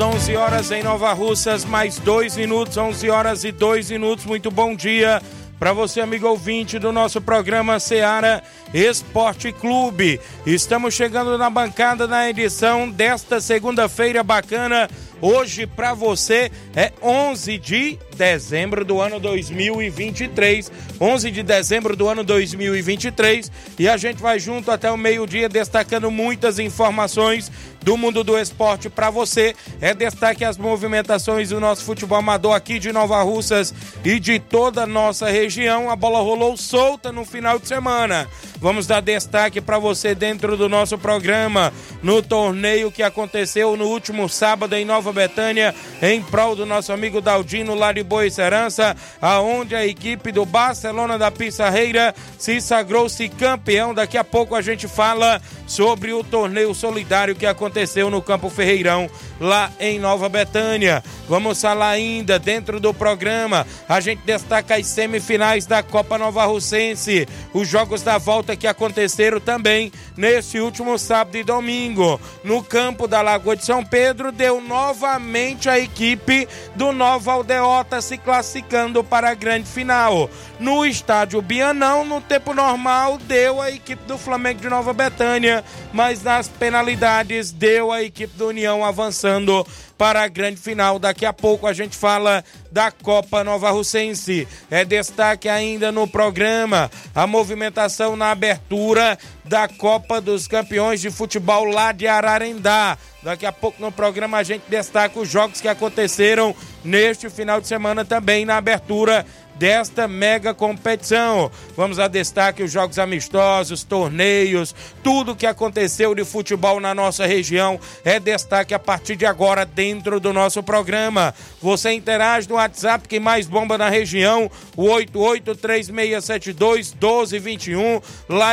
11 horas, 11 horas em Nova Russas, mais dois minutos, 11 horas e dois minutos. Muito bom dia para você, amigo ouvinte do nosso programa Seara Esporte Clube. Estamos chegando na bancada na edição desta segunda-feira bacana. Hoje para você é 11 de dezembro do ano 2023. 11 de dezembro do ano 2023. E a gente vai junto até o meio-dia destacando muitas informações do mundo do esporte para você. É destaque as movimentações do nosso futebol amador aqui de Nova Russas e de toda a nossa região. A bola rolou solta no final de semana. Vamos dar destaque para você dentro do nosso programa no torneio que aconteceu no último sábado em Nova Betânia, em prol do nosso amigo Daldino lá de Boa Serança, aonde a equipe do Barcelona da Pissarreira se sagrou-se campeão. Daqui a pouco a gente fala sobre o torneio solidário que aconteceu no Campo Ferreirão, lá em Nova Betânia. Vamos falar ainda dentro do programa. A gente destaca as semifinais da Copa Nova Russense, os jogos da volta que aconteceram também nesse último sábado e domingo. No campo da Lagoa de São Pedro, deu novamente a equipe do Nova Aldeota se classificando para a grande final. No estádio Bianão, no tempo normal, deu a equipe do Flamengo de Nova Betânia, mas nas penalidades deu a equipe do União avançando para a grande final. Daqui a pouco a gente fala da Copa Nova Russense. É destaque ainda no programa a movimentação na abertura da Copa dos Campeões de Futebol lá de Ararendá. Daqui a pouco no programa a gente destaca os jogos que aconteceram neste final de semana também na abertura desta mega competição. Vamos a destaque os jogos amistosos, torneios, tudo que aconteceu de futebol na nossa região é destaque a partir de agora dentro do nosso programa. Você interage no WhatsApp que mais bomba na região, o 8836721221,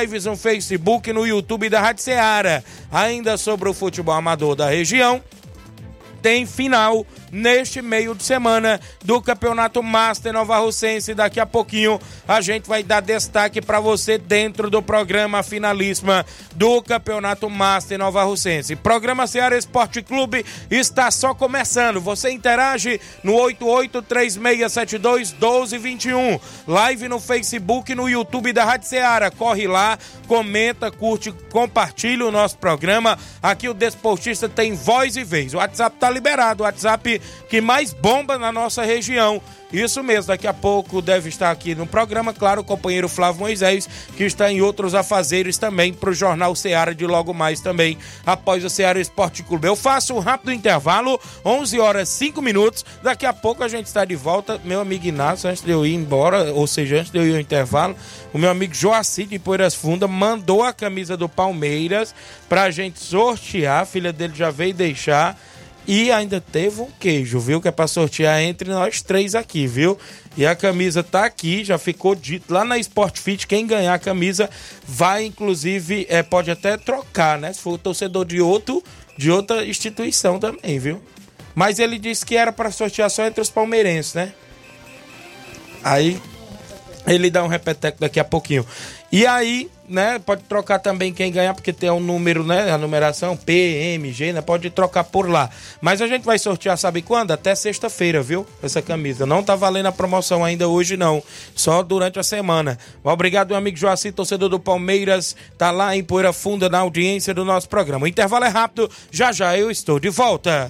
lives no Facebook, no YouTube da Rádio Ceará. Ainda sobre o futebol amador da região, tem final neste meio de semana do Campeonato Master Nova Russense. Daqui a pouquinho a gente vai dar destaque para você dentro do programa finalíssima do Campeonato Master Nova Russense. Programa Ceará Esporte Clube está só começando. Você interage no 8836721221. Live no Facebook e no YouTube da Rádio Ceará. Corre lá, comenta, curte, compartilha o nosso programa. Aqui o Desportista tem voz e vez. O WhatsApp tá liberado. O WhatsApp que mais bomba na nossa região. Isso mesmo, daqui a pouco deve estar aqui no programa, claro, o companheiro Flávio Moisés, que está em outros afazeres também para o Jornal Seara de logo mais também, após o Seara Esporte Clube. Eu faço um rápido intervalo, 11 horas 5 minutos, daqui a pouco a gente está de volta. Meu amigo Inácio, antes de eu ir embora, ou seja, antes de eu ir ao intervalo, o meu amigo Joacir de Poeiras Funda mandou a camisa do Palmeiras para a gente sortear, a filha dele já veio deixar e ainda teve um queijo, viu? Que é pra sortear entre nós três aqui, viu? E a camisa tá aqui, já ficou dito lá na Sport Fit. Quem ganhar a camisa vai, inclusive, é, pode até trocar, né? Se for torcedor de outro, de outra instituição também, viu? Mas ele disse que era para sortear só entre os palmeirenses, né? Aí Ele dá um repeteco daqui a pouquinho. E aí, né, pode trocar também quem ganhar, porque tem um número, né, a numeração P, M, G, né, pode trocar por lá. Mas a gente vai sortear, sabe quando? Até sexta-feira, viu? Essa camisa. Não tá valendo a promoção ainda hoje, não. Só durante a semana. Obrigado, meu amigo Joaci, torcedor do Palmeiras, tá lá em Poeira Funda na audiência do nosso programa. O intervalo é rápido, já já eu estou de volta.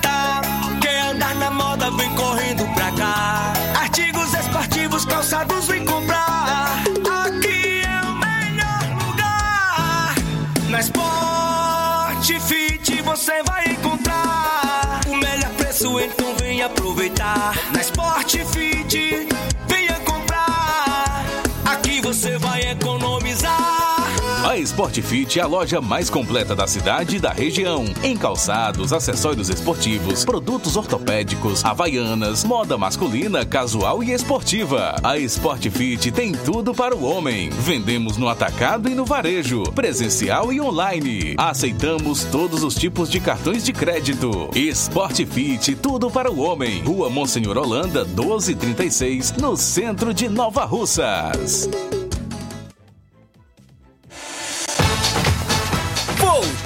Vem correndo pra cá. Artigos esportivos, calçados, vem comprar. Aqui é o melhor lugar. Na Sport Fit você vai encontrar o melhor preço, então vem aproveitar. Na Sport Fit, venha comprar. Aqui você vai economizar. A Sport Fit é a loja mais completa da cidade e da região. Em calçados, acessórios esportivos, produtos ortopédicos, havaianas, moda masculina, casual e esportiva. A Sport Fit tem tudo para o homem. Vendemos no atacado e no varejo, presencial e online. Aceitamos todos os tipos de cartões de crédito. Sport Fit, tudo para o homem. Rua Monsenhor Holanda, 1236, no centro de Nova Russas.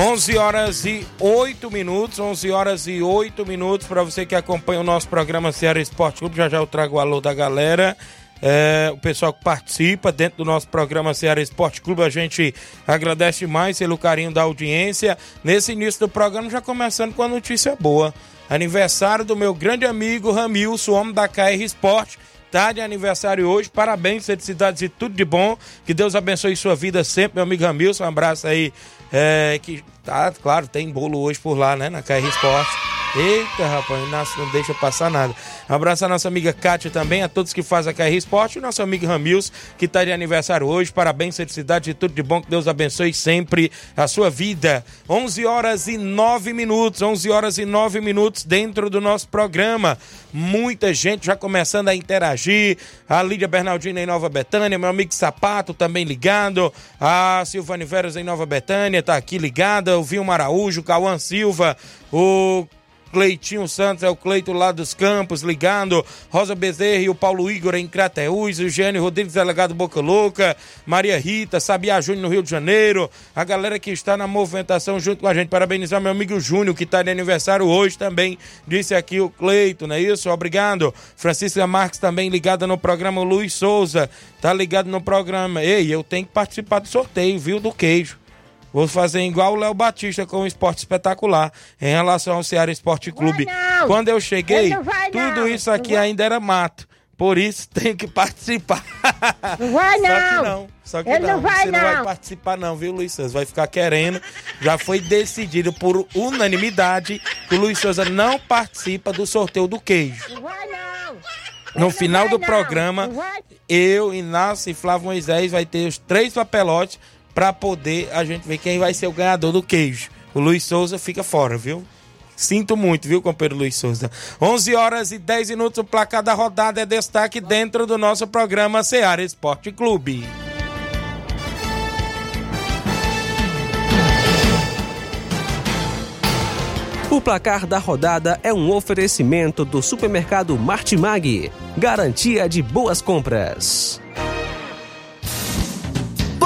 Onze horas e oito minutos, 11 horas e oito minutos para você que acompanha o nosso programa Ceará Esporte Clube. Já já eu trago o alô da galera. É, o pessoal que participa dentro do nosso programa Ceará Esporte Clube, a gente agradece mais pelo carinho da audiência. Nesse início do programa, já começando com a notícia boa. Aniversário do meu grande amigo Ramilson, homem da KR Esporte. Tá de aniversário hoje, parabéns, felicidades e tudo de bom. Que Deus abençoe sua vida sempre, meu amigo Ramilson. Um abraço aí. É, que tá, claro, tem bolo hoje por lá, né? Na KR Esporte. Eita, rapaz, não deixa passar nada. Abraço à nossa amiga Kátia também, a todos que fazem a KR Esporte o nosso amigo Ramils, que está de aniversário hoje. Parabéns, felicidade e tudo de bom. Que Deus abençoe sempre a sua vida. 11 horas e 9 minutos, 11 horas e 9 minutos dentro do nosso programa. Muita gente já começando a interagir. A Lídia Bernardina em Nova Betânia, meu amigo Sapato também ligado. A Silvane Veras em Nova Betânia tá aqui ligada. O Vilma Araújo, Cauã Silva, o Cleitinho Santos é o Cleito lá dos Campos, ligando. Rosa Bezerra e o Paulo Igor em Crateús. Eugênio Rodrigues, delegado Boca Louca. Maria Rita, Sabiá Júnior no Rio de Janeiro. A galera que está na movimentação junto com a gente. Parabenizar meu amigo Júnior, que está de aniversário hoje também. Disse aqui o Cleito, não é isso? Obrigado. Francisca Marques também ligada no programa. Luiz Souza, tá ligado no programa. Ei, eu tenho que participar do sorteio, viu? Do queijo. Vou fazer igual o Léo Batista com o esporte espetacular em relação ao Ceará Esporte Clube. não. Quando eu cheguei, não vai, tudo não. isso aqui Não vai. ainda era mato. Por isso tem que participar. Não vai, Só que não. não. Só que Ele não. não vai, Você não vai não. participar, não, viu, Luiz Souza? Vai ficar querendo. Já foi decidido por unanimidade que o Luiz Souza não participa do sorteio do queijo. Não vai, não. No final não do vai, programa, Não. Não vai. eu, Inácio e Flávio Moisés vai ter os três papelotes para poder a gente ver quem vai ser o ganhador do queijo. O Luiz Souza fica fora, viu? Sinto muito, viu, companheiro Luiz Souza? 11 horas e 10 minutos, o placar da rodada é destaque dentro do nosso programa Seara Esporte Clube. O placar da rodada é um oferecimento do supermercado Martimag, garantia de boas compras.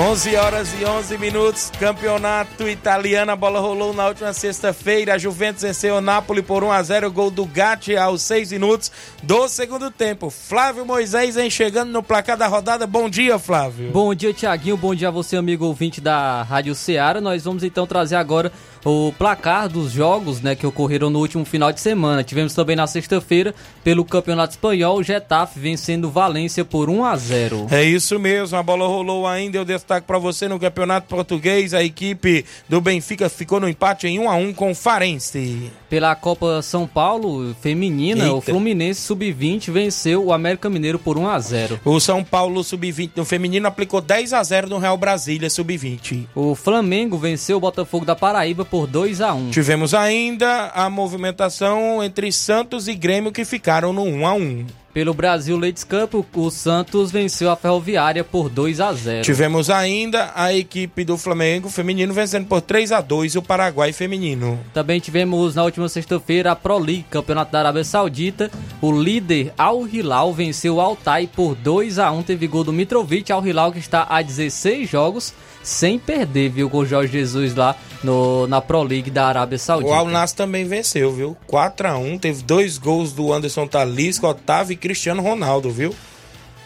11 horas e 11 minutos, campeonato italiano, a bola rolou na última sexta-feira, a Juventus venceu o Napoli por 1 a 0 gol do Gatti aos 6 minutos do segundo tempo. Flávio Moisés chegando no placar da rodada, bom dia Flávio. Bom dia Tiaguinho, bom dia a você amigo ouvinte da Rádio Ceará, nós vamos então trazer agora o placar dos jogos né, que ocorreram no último final de semana. Tivemos também na sexta-feira, pelo Campeonato Espanhol, o Getafe vencendo Valência por 1 a 0 É isso mesmo, a bola rolou ainda. Eu destaco para você no Campeonato Português: a equipe do Benfica ficou no empate em 1 a 1 com o Farense. Pela Copa São Paulo Feminina, Eita. o Fluminense Sub-20 venceu o América Mineiro por 1 a 0 O São Paulo Sub-20 no feminino aplicou 10 a 0 no Real Brasília Sub-20. O Flamengo venceu o Botafogo da Paraíba por 2 a 1 Tivemos ainda a movimentação entre Santos e Grêmio que ficaram no 1 a 1. Pelo Brasil Ladies Cup, o- o Santos venceu a Ferroviária por 2 a 0 Tivemos ainda a equipe do Flamengo feminino vencendo por 3 a 2 o Paraguai feminino. Também tivemos na última sexta-feira a Pro League, Campeonato da Arábia Saudita. O líder Al Hilal venceu o Altai por 2 a 1 teve gol do Mitrovic. Al Hilal que está a 16 jogos sem perder, viu, com o Jorge Jesus lá no, na Pro League da Arábia Saudita. O Al Nassr também venceu, viu? 4 a 1 teve dois gols do Anderson Talisca, Otávio e Cristiano Ronaldo, viu?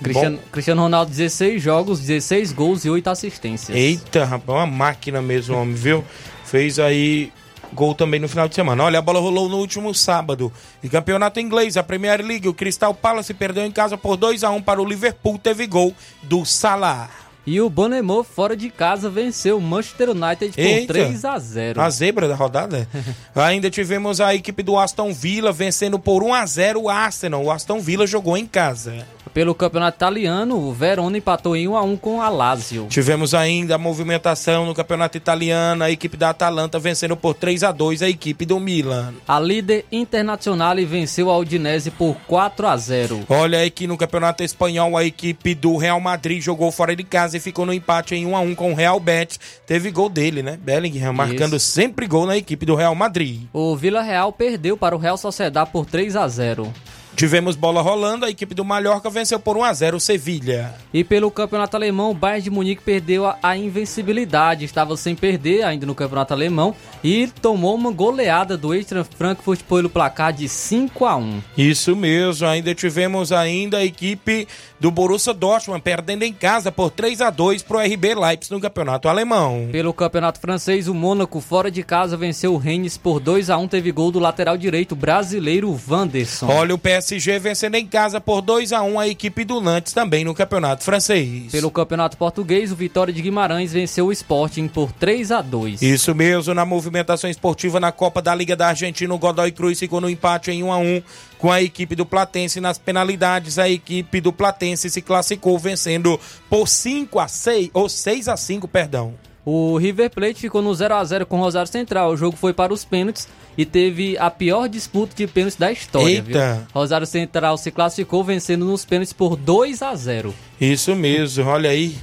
Cristiano, Cristiano Ronaldo 16 jogos, 16 gols e 8 assistências. Eita, rapaz, uma máquina mesmo, homem, viu? Fez aí gol também no final de semana. Olha, a bola rolou no último sábado. E campeonato inglês, a Premier League, o Crystal Palace perdeu em casa por 2 a 1 para o Liverpool, teve gol do Salah. E o Bonemor fora de casa venceu o Manchester United por Eita. 3 a 0 A zebra da rodada. Ainda tivemos a equipe do Aston Villa vencendo por 1 a 0 o Arsenal. O Aston Villa jogou em casa. Pelo campeonato italiano, o Verona empatou em 1 a 1 com a Lazio. Tivemos ainda a movimentação no campeonato italiano, a equipe da Atalanta vencendo por 3 a 2 a equipe do Milan. A líder internacional venceu a Udinese por 4 a 0. Olha aqui no campeonato espanhol, a equipe do Real Madrid jogou fora de casa e ficou no empate em 1 a 1 com o Real Betis. Teve gol dele, né? Bellingham marcando sempre gol na equipe do Real Madrid. O Vila Real perdeu para o Real Sociedad por 3 a 0. Tivemos bola rolando, a equipe do Mallorca venceu por 1 a 0 o Sevilha. E pelo campeonato alemão, o Bayern de Munique perdeu a, a invencibilidade. Estava sem perder ainda no campeonato alemão e tomou uma goleada do Eintracht Frankfurt pelo placar de 5 a 1. Isso mesmo, ainda tivemos ainda a equipe do Borussia Dortmund perdendo em casa por 3 a 2 pro RB Leipzig no campeonato alemão. Pelo campeonato francês, o Mônaco fora de casa venceu o Rennes por 2 a 1. Teve gol do lateral direito brasileiro Wanderson. Olha o PSG vencendo em casa por 2 a 1 a equipe do Nantes também no campeonato francês. Pelo campeonato português, o Vitória de Guimarães venceu o Sporting por 3 a 2. Isso mesmo, na movimentação esportiva na Copa da Liga da Argentina, o Godoy Cruz ficou no empate em 1 a 1 com a equipe do Platense nas penalidades. A equipe do Platense se classificou vencendo por 5 a 6 ou 6 a 5, perdão. O River Plate ficou no 0 a 0 com o Rosário Central. O jogo foi para os pênaltis e teve a pior disputa de pênaltis da história. Eita. Rosário Central se classificou vencendo nos pênaltis por 2 a 0. Isso mesmo, olha aí.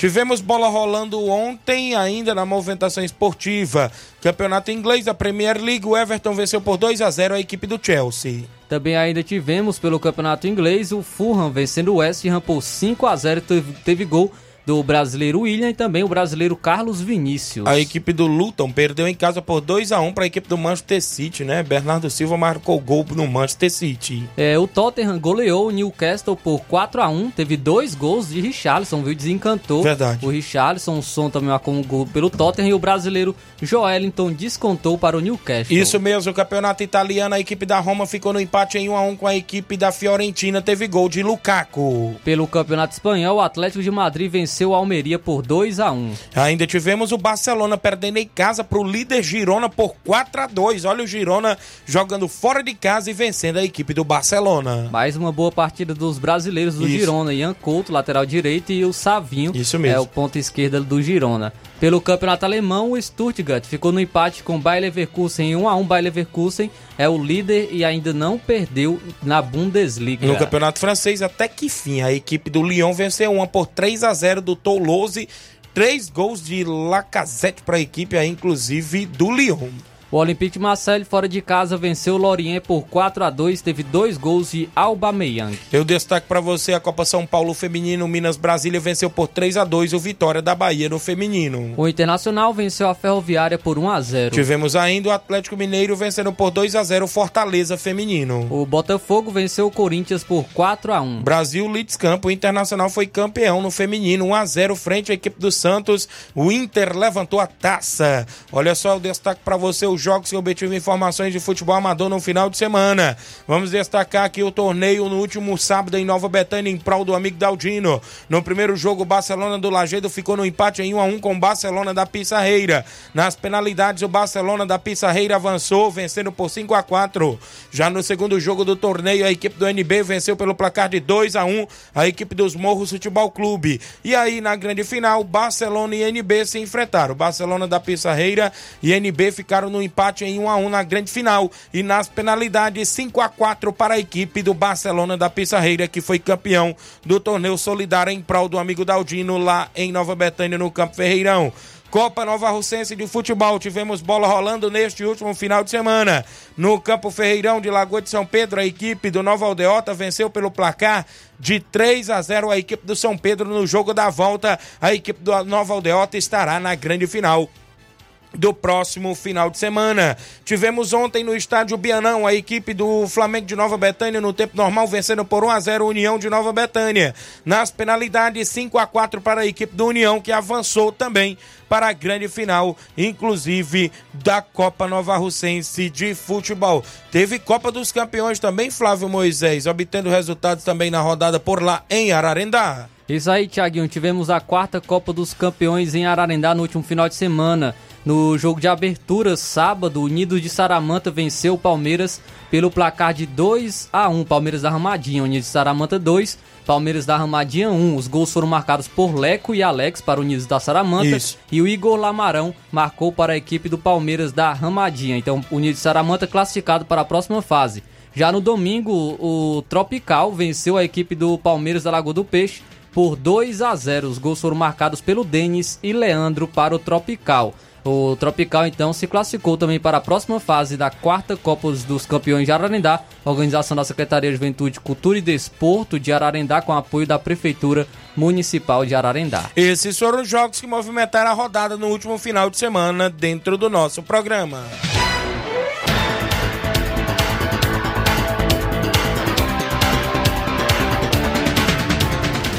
Tivemos bola rolando ontem ainda na movimentação esportiva. Campeonato inglês, a Premier League, o Everton venceu por 2 a 0 a equipe do Chelsea. Também ainda tivemos pelo campeonato inglês o Fulham vencendo o West Ham por 5 a 0 teve, teve gol do brasileiro William e também o brasileiro Carlos Vinícius. A equipe do Luton perdeu em casa por 2 a 1 para a equipe do Manchester City, né? Bernardo Silva marcou gol no Manchester City. É, o Tottenham goleou o Newcastle por 4 a 1 teve dois gols de Richarlison, viu? Desencantou. Verdade. O Richarlison, o som também marcou um gol pelo Tottenham e o brasileiro Joelinton descontou para o Newcastle. Isso mesmo, o campeonato italiano, a equipe da Roma ficou no empate em 1 a 1 com a equipe da Fiorentina, teve gol de Lukaku. Pelo campeonato espanhol, o Atlético de Madrid venceu o Almeria por 2 a 1 Ainda tivemos o Barcelona perdendo em casa para o líder Girona por 4 a 2 Olha o Girona jogando fora de casa e vencendo a equipe do Barcelona. Mais uma boa partida dos brasileiros do Isso. Girona. Ian Couto, lateral direito, e o Savinho, Isso mesmo. é o ponta esquerda do Girona. Pelo campeonato alemão, o Stuttgart ficou no empate com o Bayer Leverkusen em 1 a 1. Bayer Leverkusen é o líder e ainda não perdeu na Bundesliga. No campeonato francês, até que fim, a equipe do Lyon venceu uma por 3 a 0 do Toulouse. Três gols de Lacazette para a equipe, inclusive do Lyon. O Olympique de Marseille, fora de casa, venceu o Lorient por 4 a 2 teve dois gols de Aubameyang. Eu destaco para você a Copa São Paulo Feminino. Minas Brasília venceu por 3 a 2 o Vitória da Bahia no feminino. O Internacional venceu a Ferroviária por 1 a 0 Tivemos ainda o Atlético Mineiro vencendo por 2 a 0 o Fortaleza Feminino. O Botafogo venceu o Corinthians por 4 a 1 Brasil Leeds Campo, o Internacional foi campeão no feminino, 1 a 0 frente à equipe do Santos. O Inter levantou a taça. Olha só, eu destaco para você os jogos que obtive informações de futebol amador no final de semana. Vamos destacar aqui o torneio no último sábado em Nova Betânia em prol do amigo Daldino. No primeiro jogo, o Barcelona do Lagedo ficou no empate em 1 a 1 com o Barcelona da Pissarreira. Nas penalidades, o Barcelona da Pissarreira avançou, vencendo por 5 a 4. Já no segundo jogo do torneio, a equipe do NB venceu pelo placar de 2 a 1 a equipe dos Morros Futebol Clube. E aí, na grande final, Barcelona e NB se enfrentaram. Barcelona da Pissarreira e NB ficaram no empate em 1 a 1 na grande final e nas penalidades 5 a 4 para a equipe do Barcelona da Pissarreira que foi campeão do torneio solidário em prol do amigo Daldino lá em Nova Betânia no Campo Ferreirão. Copa Nova Russense de Futebol. Tivemos bola rolando neste último final de semana. No Campo Ferreirão de Lagoa de São Pedro, a equipe do Nova Aldeota venceu pelo placar de 3 a 0 a equipe do São Pedro no jogo da volta. A equipe do Nova Aldeota estará na grande final do próximo final de semana. Tivemos ontem no estádio Bianão a equipe do Flamengo de Nova Betânia no tempo normal vencendo por 1 a 0 a União de Nova Betânia. Nas penalidades 5 a 4 para a equipe do União que avançou também para a grande final, inclusive da Copa Nova Russense de futebol. Teve Copa dos Campeões também, Flávio Moisés, obtendo resultados também na rodada por lá em Ararendá. Isso aí, Thiaguinho. Tivemos a quarta Copa dos Campeões em Ararendá no último final de semana. No jogo de abertura, sábado, o Unidos de Saramanta venceu o Palmeiras pelo placar de 2 a 1 Palmeiras da Ramadinha, Unidos de Saramanta 2, Palmeiras da Ramadinha 1. Os gols foram marcados por Leco e Alex para o Unidos da Saramanta. Isso. E o Igor Lamarão marcou para a equipe do Palmeiras da Ramadinha. Então, o Unidos de Saramanta classificado para a próxima fase. Já no domingo, o Tropical venceu a equipe do Palmeiras da Lagoa do Peixe por 2 a 0. Os gols foram marcados pelo Denis e Leandro para o Tropical. O Tropical então se classificou também para a próxima fase da quarta Copa dos Campeões de Ararendá, organização da Secretaria de Juventude, Cultura e Desporto de Ararendá, com apoio da Prefeitura Municipal de Ararendá. Esses foram os jogos que movimentaram a rodada no último final de semana dentro do nosso programa.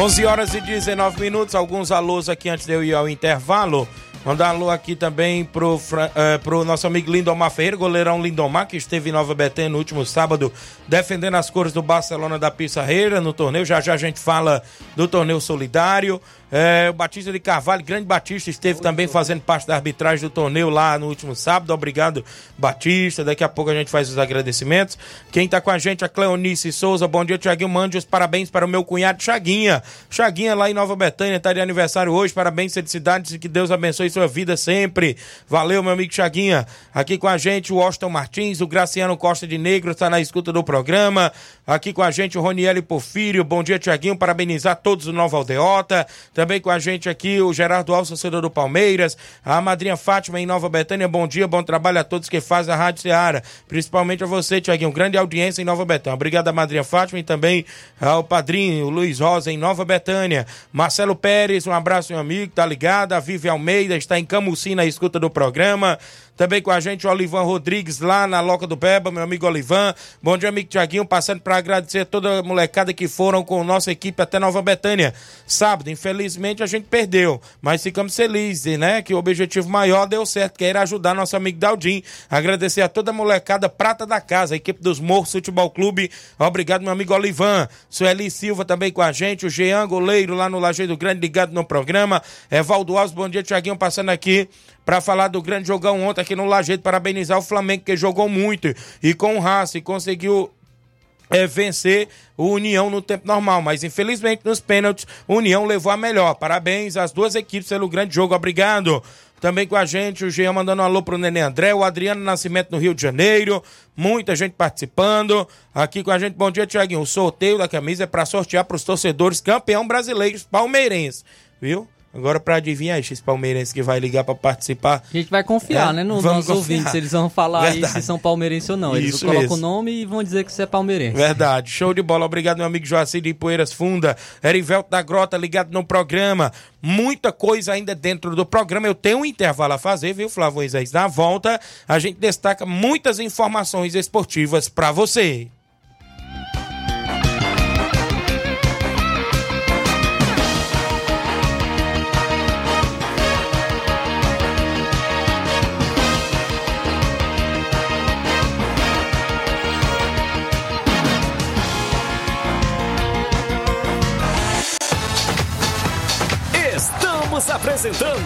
Onze horas e 19 minutos, alguns alôs aqui antes de eu ir ao intervalo. Mandar alô aqui também pro, eh, pro nosso amigo Lindomar Ferreira, goleirão Lindomar, que esteve em Nova Betânia no último sábado, defendendo as cores do Barcelona da Pissarreira no torneio. Já já a gente fala do torneio solidário. Eh, o Batista de Carvalho, grande Batista, esteve também fazendo parte da arbitragem do torneio lá no último sábado. Obrigado, Batista. Daqui a pouco a gente faz os agradecimentos. Quem tá com a gente, a Cleonice Souza. Bom dia, Tiaguinho. Mande os parabéns para o meu cunhado Chaguinha. Chaguinha lá em Nova Betânia, tá de aniversário hoje. Parabéns, felicidades e que Deus abençoe sua vida sempre. Valeu, meu amigo Chaguinha. Aqui com a gente, o Austin Martins, o Graciano Costa de Negro, está na escuta do programa. Aqui com a gente, o Roniel Porfírio. Bom dia, Tiaguinho. Parabenizar todos do Nova Aldeota. Também com a gente aqui, o Gerardo Alves, torcedor do Palmeiras. A madrinha Fátima em Nova Betânia. Bom dia, bom trabalho a todos que fazem a Rádio Ceará. Principalmente a você, Tiaguinho. Grande audiência em Nova Betânia. Obrigado a madrinha Fátima e também ao padrinho Luiz Rosa em Nova Betânia. Marcelo Pérez, um abraço, meu amigo, tá ligado? A Vivi Almeida está em Camusim na escuta do programa. Também com a gente o Olivan Rodrigues lá na Loca do Peba, meu amigo Olivan. Bom dia, amigo Tiaguinho, passando para agradecer a toda a molecada que foram com nossa equipe até Nova Betânia. Sábado, infelizmente a gente perdeu, mas ficamos felizes, né? Que o objetivo maior deu certo, que era ajudar nosso amigo Daldim. Agradecer a toda a molecada prata da casa, a equipe dos Morros Futebol Clube. Obrigado, meu amigo Olivan. Sueli Silva também com a gente, o Jean Goleiro lá no Lajeiro Grande ligado no programa. Evaldo Alves, bom dia, Tiaguinho, passando aqui para falar do grande jogão ontem aqui no Lajeiro, parabenizar o Flamengo que jogou muito e com raça e conseguiu é, vencer o União no tempo normal, mas infelizmente nos pênaltis o União levou a melhor. Parabéns às duas equipes pelo grande jogo, obrigado. Também com a gente, o Jean mandando um alô pro Nenê André, o Adriano Nascimento no Rio de Janeiro, muita gente participando. Aqui com a gente, bom dia, Tiaguinho. O sorteio da camisa é para sortear para os torcedores campeão brasileiros palmeirenses, viu? Agora, para adivinhar, esses palmeirenses que vai ligar para participar. A gente vai confiar, É, né? Nos nossos ouvintes. Eles vão falar se são palmeirenses ou não. Eles Isso colocam mesmo. o nome e vão dizer que você é palmeirense. Verdade, show de bola. Obrigado, meu amigo Joacir de Poeiras Funda, Erivelto da Grota, ligado no programa. Muita coisa ainda dentro do programa. Eu tenho um intervalo a fazer, viu, Flávio Moisés? Na volta, a gente destaca muitas informações esportivas para você.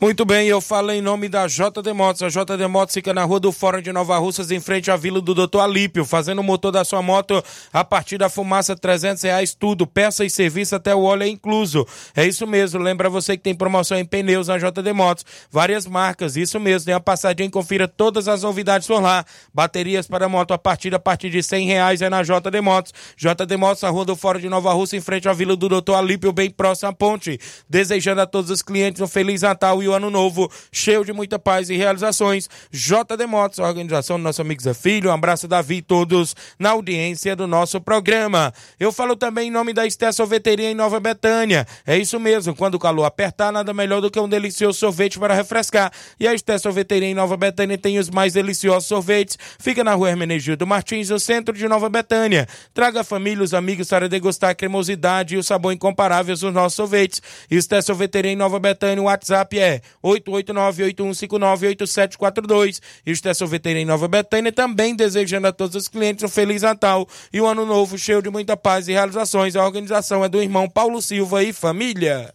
Muito bem, eu falo em nome da JD Motos. A JD Motos fica na rua do Fórum de Nova Russas, em frente à vila do Dr. Alípio, fazendo o motor da sua moto a partir da fumaça, 300 reais tudo, peça e serviço até o óleo é incluso. É isso mesmo, lembra você que tem promoção em pneus na JD Motos, várias marcas, isso mesmo, tem a passadinha, confira todas as novidades por lá. Baterias para moto a partir, a partir de 100 reais é na JD Motos. JD Motos, na rua do Fórum de Nova Russa, em frente à vila do Dr. Alípio, bem próximo à ponte. Desejando a todos os clientes um Feliz Natal e o Ano Novo, cheio de muita paz e realizações. JD Motos, organização do nosso amigo Zé Filho, um abraço Davi todos na audiência do nosso programa. Eu falo também em nome da Esté Sorveteria em Nova Betânia. É isso mesmo, quando o calor apertar, nada melhor do que um delicioso sorvete para refrescar. E a Esté Sorveteria em Nova Betânia tem os mais deliciosos sorvetes. Fica na rua Hermenegildo Martins, no centro de Nova Betânia. Traga a família, os amigos para degustar a cremosidade e o sabor incomparável dos nossos sorvetes. Esté Sorveteria em Nova Betânia, o WhatsApp é 889-8159-8742. Esté Sorveteria em Nova Betânia também desejando a todos os clientes um Feliz Natal e um Ano Novo cheio de muita paz e realizações. A organização é do irmão Paulo Silva e família.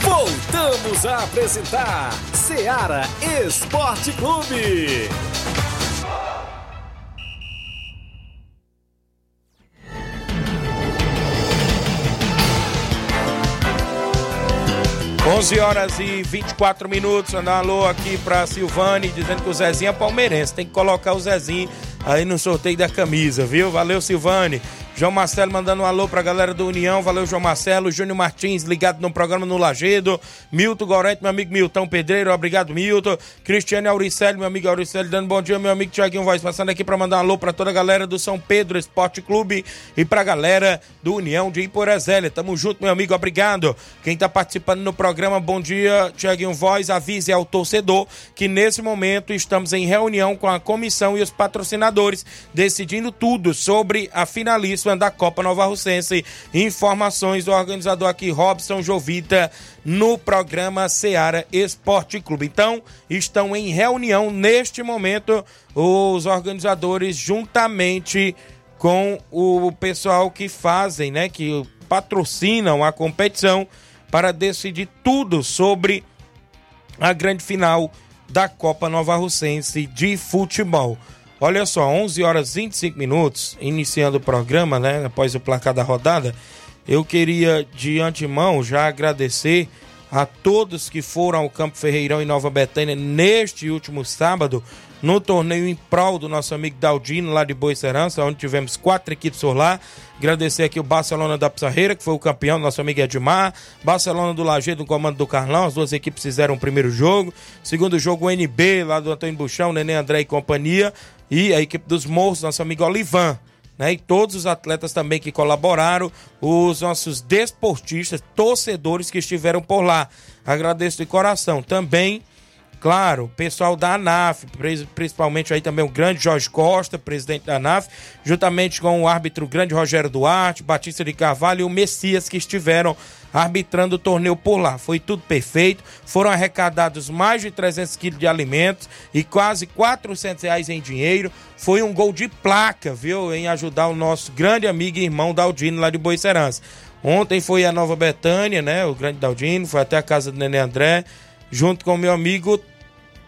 Voltamos a apresentar Seara Esporte Clube. 11 horas e 24 minutos. Mandar um alô aqui pra Silvane, dizendo que o Zezinho é palmeirense. Tem que colocar o Zezinho aí no sorteio da camisa, viu? Valeu, Silvane. João Marcelo mandando um alô pra galera do União. Valeu, João Marcelo. Júnior Martins ligado no programa no Lagedo. Milton Gorete, meu amigo Milton Pedreiro. Obrigado, Milton. Cristiane Auricelli, meu amigo Auricelli, dando bom dia, meu amigo Tiaguinho Voz. Passando aqui pra mandar um alô pra toda a galera do São Pedro Esporte Clube e pra galera do União de Iporezélia. Tamo junto, meu amigo. Obrigado. Quem tá participando no programa, bom dia, Tiaguinho Voz. Avise ao torcedor que nesse momento estamos em reunião com a comissão e os patrocinadores, decidindo tudo sobre a da Copa Nova Russense. Informações do organizador aqui, Robson Jovita, no programa Seara Esporte Clube. Então, estão em reunião neste momento os organizadores juntamente com o pessoal que fazem, né, que patrocinam a competição para decidir tudo sobre a grande final da Copa Nova Russense de futebol. Olha só, 11 horas e 25 minutos, iniciando o programa, né, após o placar da rodada, eu queria de antemão já agradecer a todos que foram ao Campo Ferreirão em Nova Betânia neste último sábado, no torneio em prol do nosso amigo Daldino, lá de Boa Serança, onde tivemos quatro equipes por lá. Agradecer aqui o Barcelona da Pissarreira, que foi o campeão, nosso amigo Edmar. Barcelona do Lajeado, do comando do Carlão. As duas equipes fizeram o primeiro jogo. Segundo jogo, o NB, lá do Antônio Buchão, Nenê André e companhia. E a equipe dos Morros, nosso amigo Olivan. Né, e todos os atletas também que colaboraram, os nossos desportistas, torcedores que estiveram por lá. Agradeço de coração. Também Claro, pessoal da ANAF, principalmente aí também o grande Jorge Costa, presidente da ANAF, juntamente com o árbitro grande Rogério Duarte, Batista de Carvalho e o Messias que estiveram arbitrando o torneio por lá. Foi tudo perfeito, foram arrecadados mais de 300 quilos de alimentos e quase 400 reais em dinheiro. Foi um gol de placa, viu, em ajudar o nosso grande amigo e irmão Daldino lá de Boicerança. Ontem foi a Nova Betânia, né, o grande Daldino, foi até a casa do Nenê André, junto com o meu amigo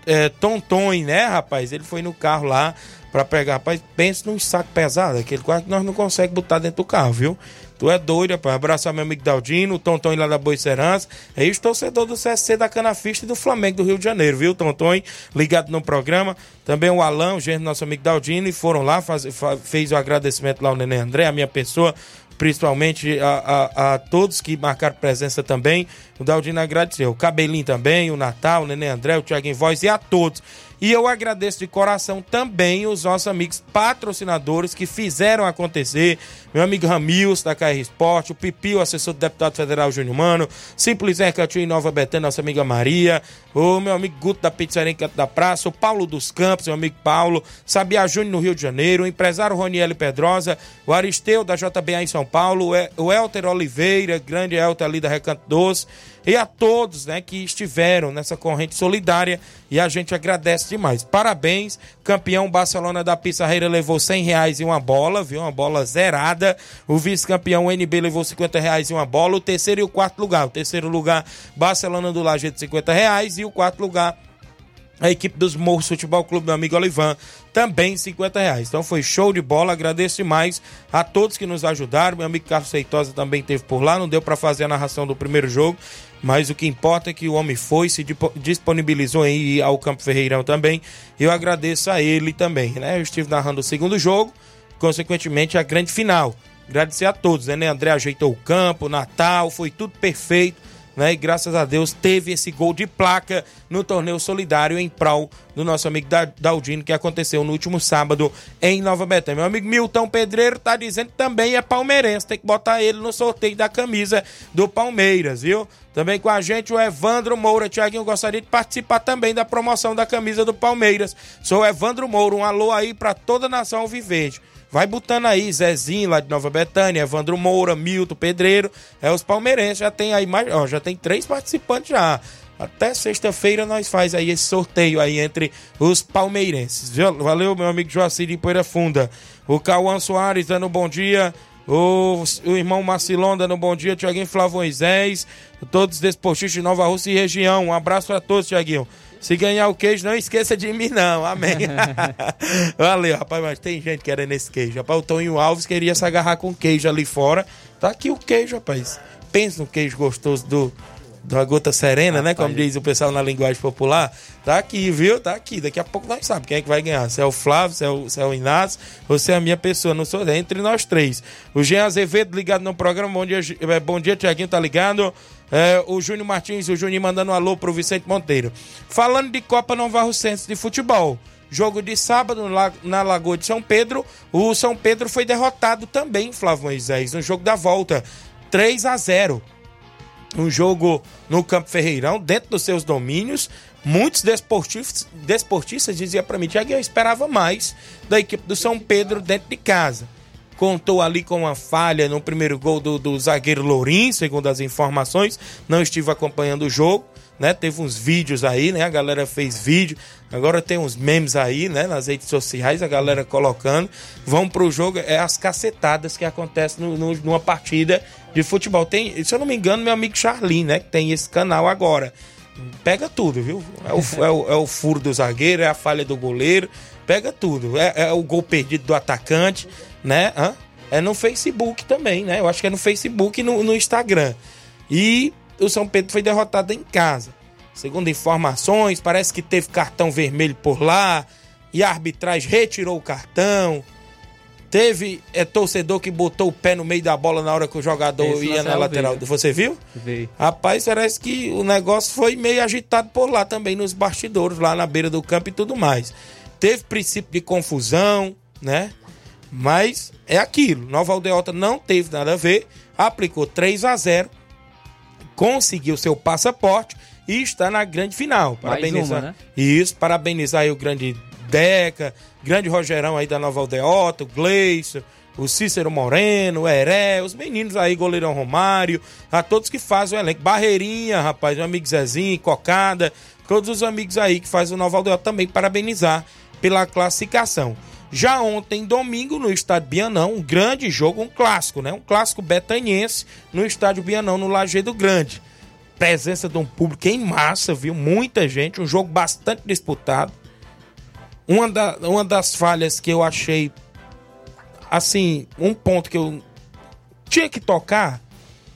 é, Tonton, né, rapaz? Ele foi no carro lá para pegar. Rapaz, pensa num saco pesado, aquele quarto que nós não conseguimos botar dentro do carro, viu? Tu é doido, rapaz. Abraçar meu amigo Daldino, o Tonton lá da Boicerança. É isso, torcedor do CSC da Canafista e do Flamengo do Rio de Janeiro, viu, Tonton? Ligado no programa. Também o Alão, o gente nosso amigo Daldino, e foram lá, faz, faz, fez o agradecimento lá ao Nenê André, a minha pessoa, principalmente a, a, a, todos que marcaram presença também. O Daldino agradeceu. O Cabelinho também, o Natal, o Nenê André, o Thiago em Voz e a todos. E eu agradeço de coração também os nossos amigos patrocinadores que fizeram acontecer. Meu amigo Ramils, da KR Esporte, o Pipi, o assessor do deputado federal Júnior Mano, Simples Ercatinho em Nova Betânia, nossa amiga Maria, o meu amigo Guto da Pizzaria em Canto da Praça, o Paulo dos Campos, meu amigo Paulo, Sabia Júnior no Rio de Janeiro, o empresário Roniel Pedrosa, o Aristeu da JBA em São Paulo, o Elter Oliveira, grande Elter ali da Recanto Doce, e a todos né, que estiveram nessa corrente solidária e a gente agradece demais. Parabéns, campeão Barcelona da Pissarreira levou 100 reais e uma bola, viu? Uma bola zerada. O vice-campeão NB levou 50 reais e uma bola. O terceiro e o quarto lugar. O terceiro lugar, Barcelona do Lajeado, 50 reais. E o quarto lugar, a equipe dos Morros Futebol Clube, meu amigo Olivan, também 50 reais. Então foi show de bola, agradeço demais a todos que nos ajudaram. Meu amigo Carlos Seitosa também esteve por lá, não deu para fazer a narração do primeiro jogo, mas o que importa é que o homem foi, se disponibilizou em ir ao Campo Ferreirão também. Eu agradeço a ele também, né? Eu estive narrando o segundo jogo, consequentemente a grande final. Agradecer a todos, né? André ajeitou o campo, Natal, foi tudo perfeito né? E graças a Deus teve esse gol de placa no torneio solidário em prol do nosso amigo Daldino, que aconteceu no último sábado em Nova Betânia. Meu amigo Milton Pedreiro tá dizendo que também é palmeirense, tem que botar ele no sorteio da camisa do Palmeiras, viu? Também com a gente o Evandro Moura. Tiaguinho, gostaria de participar também da promoção da camisa do Palmeiras. Sou Evandro Moura. Um alô aí para toda a nação Alviverde. Vai botando aí, Zezinho lá de Nova Betânia, Evandro Moura, Milton Pedreiro. É os palmeirenses, já tem aí mais, ó, já tem três participantes já. Até sexta-feira nós faz aí esse sorteio aí entre os palmeirenses. Valeu, meu amigo Joacir de Poeira Funda. O Cauã Soares dando bom dia. O, o irmão Marcilon dando bom dia. Tiaguinho Flávio Moisés. Todos os desportistas de Nova Rússia e região. Um abraço para todos, Tiaguinho. Se ganhar o queijo, não esqueça de mim, não. Amém. Valeu, rapaz, mas tem gente querendo esse queijo. Rapaz, o Toninho Alves queria se agarrar com queijo ali fora. Tá aqui o queijo, rapaz. Pensa no queijo gostoso do, da gota serena, né? Como diz o pessoal na linguagem popular. Tá aqui, viu? Tá aqui. Daqui a pouco nós sabemos quem é que vai ganhar. Se é o Flávio, se é o, se é o Inácio, ou se é a minha pessoa. Não sou é entre nós três. O Jean Azevedo ligado no programa. Bom dia, é, bom dia Tiaguinho, tá ligado? É, o Júnior Martins, o Juninho mandando um alô pro Vicente Monteiro. Falando de Copa Nova Russense de futebol. Jogo de sábado na Lagoa de São Pedro. O São Pedro foi derrotado também, Flávio Moisés, no jogo da volta. 3 a 0 um jogo no Campo Ferreirão, dentro dos seus domínios. Muitos desportistas, desportistas diziam para mim, Tiago, eu esperava mais da equipe do São Pedro dentro de casa. Contou ali com uma falha no primeiro gol do, do zagueiro Lourinho, segundo as informações. Não estive acompanhando o jogo. né? Teve uns vídeos aí, né? A galera fez vídeo. Agora tem uns memes aí, né? Nas redes sociais, a galera colocando. Vão pro jogo, é as cacetadas que acontecem no, no- numa partida de futebol. Tem, se eu não me engano, meu amigo Charlin, né? Que tem esse canal agora. Pega tudo, viu? É o, é o- é o furo do zagueiro, é a falha do goleiro. Pega tudo. É, é o gol perdido do atacante, né? Hã? É no Facebook também, né? Eu acho que é no Facebook e no, no Instagram. E o São Pedro foi derrotado em casa. Segundo informações, parece que teve cartão vermelho por lá e a arbitragem retirou o cartão. Teve é, torcedor que botou o pé no meio da bola na hora que o jogador Esse ia na lateral. vi. Você viu? Vê. Rapaz, parece que o negócio foi meio agitado por lá também, nos bastidores, lá na beira do campo e tudo mais. Teve princípio de confusão, né? Mas é aquilo. Nova Aldeota não teve nada a ver, aplicou 3 a 0 conseguiu seu passaporte e está na grande final. Parabenizar. uma, né? Isso, parabenizar aí o grande Deca, grande Rogerão aí da Nova Aldeota, o Gleison, o Cícero Moreno, o Heré, os meninos aí, goleirão Romário, a todos que fazem o elenco. Barreirinha, rapaz, o amigo Zezinho, Cocada, todos os amigos aí que fazem o Nova Aldeota também parabenizar pela classificação. Já ontem, domingo, no estádio Bianão, um grande jogo, um clássico, né? Um clássico betaniense no estádio Bianão, no Lajeado Grande. Presença de um público em massa, viu? Muita gente, um jogo bastante disputado. Uma, da- uma das falhas que eu achei, assim, um ponto que eu tinha que tocar,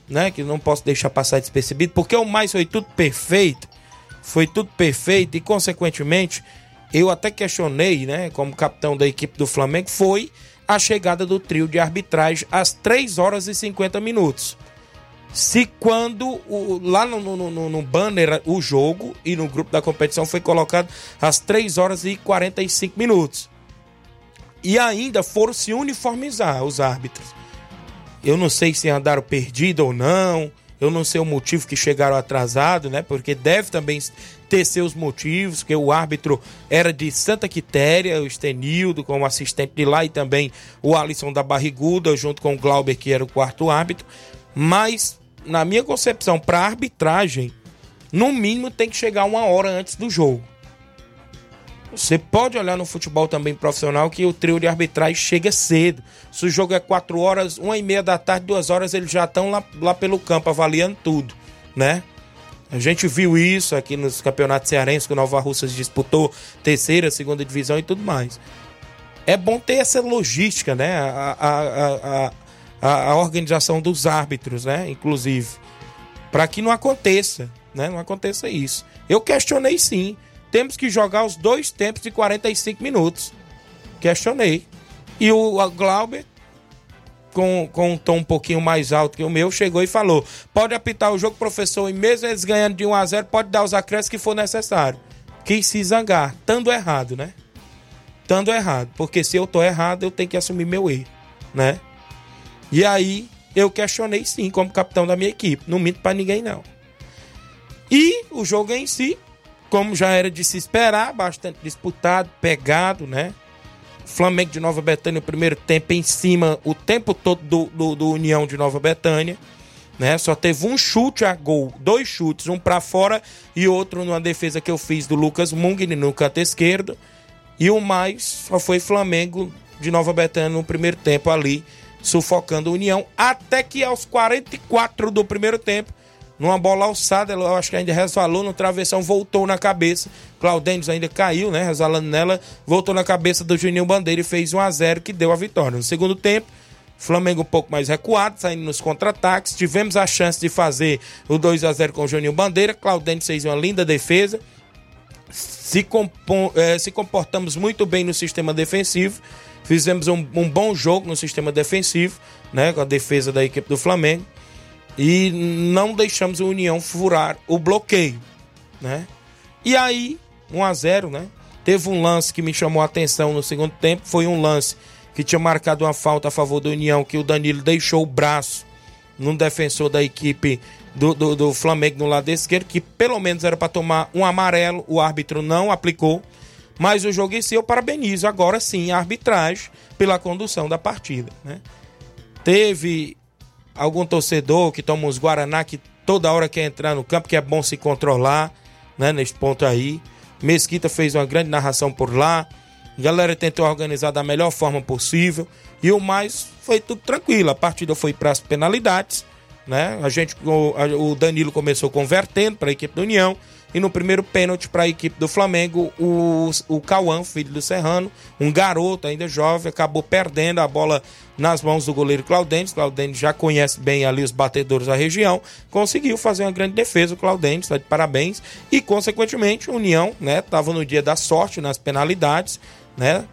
né? Que não posso deixar passar despercebido, porque o mais foi tudo perfeito, foi tudo perfeito e, consequentemente, eu até questionei, né, como capitão da equipe do Flamengo, foi a chegada do trio de arbitragem às 3 horas e 50 minutos. Se quando o- lá no, no- no- no banner o jogo e no grupo da competição foi colocado às 3 horas e 45 minutos. E ainda foram se uniformizar os árbitros. Eu não sei se andaram perdido ou não. Eu não sei o motivo que chegaram atrasado, né? Porque deve também ter seus motivos, que o árbitro era de Santa Quitéria, o Estenildo como assistente de lá e também o Alisson da Barriguda, junto com o Glauber, que era o quarto árbitro. Mas, na minha concepção, para arbitragem, no mínimo tem que chegar uma hora antes do jogo. Você pode olhar no futebol também profissional que o trio de arbitragem chega cedo. Se o jogo é 4 horas, uma e meia da tarde, duas horas, eles já estão lá, lá pelo campo avaliando tudo, né? A gente viu isso aqui nos campeonatos cearenses que o Nova Russas disputou terceira, segunda divisão e tudo mais. É bom ter essa logística, né? A, a, a, a, a organização dos árbitros, né? Inclusive, para que não aconteça, né? Não aconteça isso. Eu questionei sim. Temos que jogar os dois tempos de 45 minutos. Questionei. E o Glauber, com, com um tom um pouquinho mais alto que o meu, chegou e falou: pode apitar o jogo, professor, e mesmo eles ganhando de 1 a 0 pode dar os acréscimos que for necessário. Quis se zangar, estando errado, né? Estando errado. Porque se eu tô errado, eu tenho que assumir meu erro, né? E aí, eu questionei sim, como capitão da minha equipe. Não minto pra ninguém, não. E o jogo em si, como já era de se esperar, bastante disputado, pegado, né? Flamengo de Nova Betânia, o primeiro tempo em cima, o tempo todo do, do, do União de Nova Betânia, né? Só teve um chute a gol, dois chutes, um pra fora e outro numa defesa que eu fiz do Lucas Mungni no canto esquerdo. E o mais só foi Flamengo de Nova Betânia no primeiro tempo ali, sufocando o União, até que aos 44 do primeiro tempo, numa bola alçada, eu acho que ainda resvalou no travessão, voltou na cabeça. Claudênio ainda caiu, né? Resvalando nela, voltou na cabeça do Juninho Bandeira e fez 1 a 0 que deu a vitória. No segundo tempo, Flamengo um pouco mais recuado, saindo nos contra-ataques. Tivemos a chance de fazer o 2 a 0 com o Juninho Bandeira. Claudênio fez uma linda defesa. Se, compon- eh, se comportamos muito bem no sistema defensivo. Fizemos um, um bom jogo no sistema defensivo, né? Com a defesa da equipe do Flamengo e não deixamos o União furar o bloqueio, né? E aí, 1 a 0, né? Teve um lance que me chamou a atenção no segundo tempo, foi um lance que tinha marcado uma falta a favor do União, que o Danilo deixou o braço num defensor da equipe do, do, do Flamengo no lado esquerdo, que pelo menos era para tomar um amarelo, o árbitro não aplicou. Mas o jogo em si eu parabenizo agora sim a arbitragem pela condução da partida, né? Teve algum torcedor que toma uns Guaraná que toda hora quer entrar no campo, que é bom se controlar, né? Nesse ponto aí. Mesquita fez uma grande narração por lá. A galera tentou organizar da melhor forma possível. E o mais foi tudo tranquilo. A partida foi para as penalidades. Né? A gente, o, o Danilo começou convertendo para a equipe da União. E no primeiro pênalti para a equipe do Flamengo, o, o Cauã, filho do Serrano, um garoto ainda jovem, acabou perdendo a bola nas mãos do goleiro Claudentes. Claudentes já conhece bem ali os batedores da região, conseguiu fazer uma grande defesa. O Claudentes está de parabéns. E, consequentemente, a União estava né, no dia da sorte nas penalidades, né?